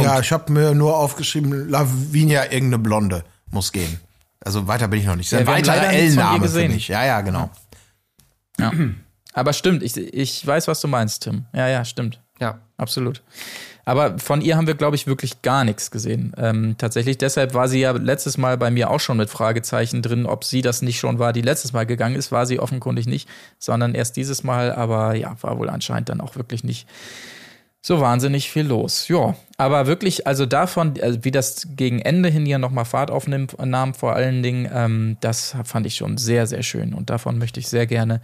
Speaker 7: ja, ich habe mir nur aufgeschrieben, Lavinia, irgendeine Blonde muss gehen. Also weiter bin ich noch nicht. Das ist
Speaker 1: Ja,
Speaker 7: ein weiterer L-Name für
Speaker 1: gesehen.
Speaker 7: mich. Ja, ja, genau.
Speaker 1: Ja. Aber stimmt, ich, ich weiß, was du meinst, Tim. Ja, ja, stimmt.
Speaker 2: Ja.
Speaker 1: Absolut. Aber von ihr haben wir, glaube ich, wirklich gar nichts gesehen. Ähm, tatsächlich, deshalb war sie ja letztes Mal bei mir auch schon mit Fragezeichen drin, ob sie das nicht schon war, die letztes Mal gegangen ist, war sie offenkundig nicht, sondern erst dieses Mal, aber ja, war wohl anscheinend dann auch wirklich nicht so wahnsinnig viel los. Ja, aber wirklich, also davon, also wie das gegen Ende hin hier nochmal Fahrt aufnimmt, nahm vor allen Dingen, ähm, das fand ich schon sehr, sehr schön und davon möchte ich sehr gerne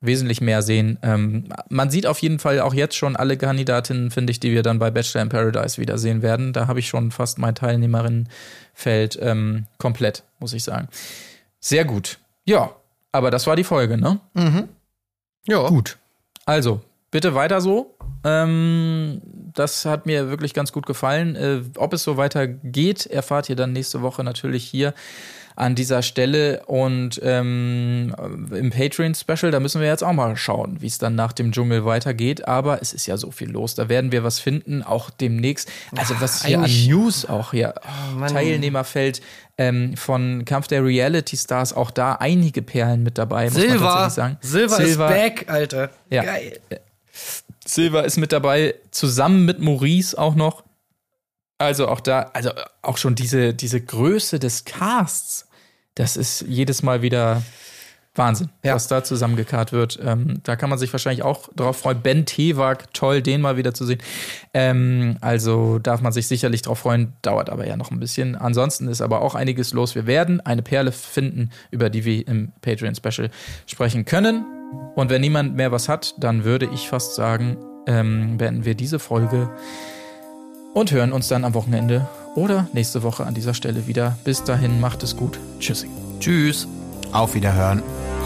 Speaker 1: wesentlich mehr sehen. Ähm, man sieht auf jeden Fall auch jetzt schon alle Kandidatinnen, finde ich, die wir dann bei Bachelor in Paradise wiedersehen werden. Da habe ich schon fast mein Teilnehmerinnenfeld ähm, komplett, muss ich sagen. Sehr gut. Ja, aber das war die Folge, ne?
Speaker 2: Ja.
Speaker 1: Gut. Also, bitte weiter so. Ähm, das hat mir wirklich ganz gut gefallen. Äh, ob es so weitergeht, erfahrt ihr dann nächste Woche natürlich hier an dieser Stelle und ähm, im Patreon-Special, da müssen wir jetzt auch mal schauen, wie es dann nach dem Dschungel weitergeht. Aber es ist ja so viel los. Da werden wir was finden, auch demnächst. Also was hier an News auch hier,
Speaker 2: Mann.
Speaker 1: Teilnehmerfeld ähm, von Kampf der Reality Stars, auch da einige Perlen mit dabei, muss man
Speaker 2: Silver.
Speaker 1: sagen.
Speaker 2: Silver, ist back, Alter.
Speaker 1: Ja.
Speaker 2: Geil.
Speaker 1: Silver ist mit dabei, zusammen mit Maurice auch noch. Also auch da, also auch schon diese, diese Größe des Casts, das ist jedes Mal wieder Wahnsinn,
Speaker 2: Ja.
Speaker 1: was da zusammengekarrt wird. Ähm, da kann man sich wahrscheinlich auch drauf freuen. Ben Tewak, toll, den mal wieder zu sehen. Ähm, also darf man sich sicherlich drauf freuen, dauert aber ja noch ein bisschen. Ansonsten ist aber auch einiges los. Wir werden eine Perle finden, über die wir im Patreon-Special sprechen können. Und wenn niemand mehr was hat, dann würde ich fast sagen, ähm, beenden wir diese Folge und hören uns dann am Wochenende oder nächste Woche an dieser Stelle wieder. Bis dahin, macht es gut. Tschüssi.
Speaker 2: Tschüss.
Speaker 7: Auf Wiederhören.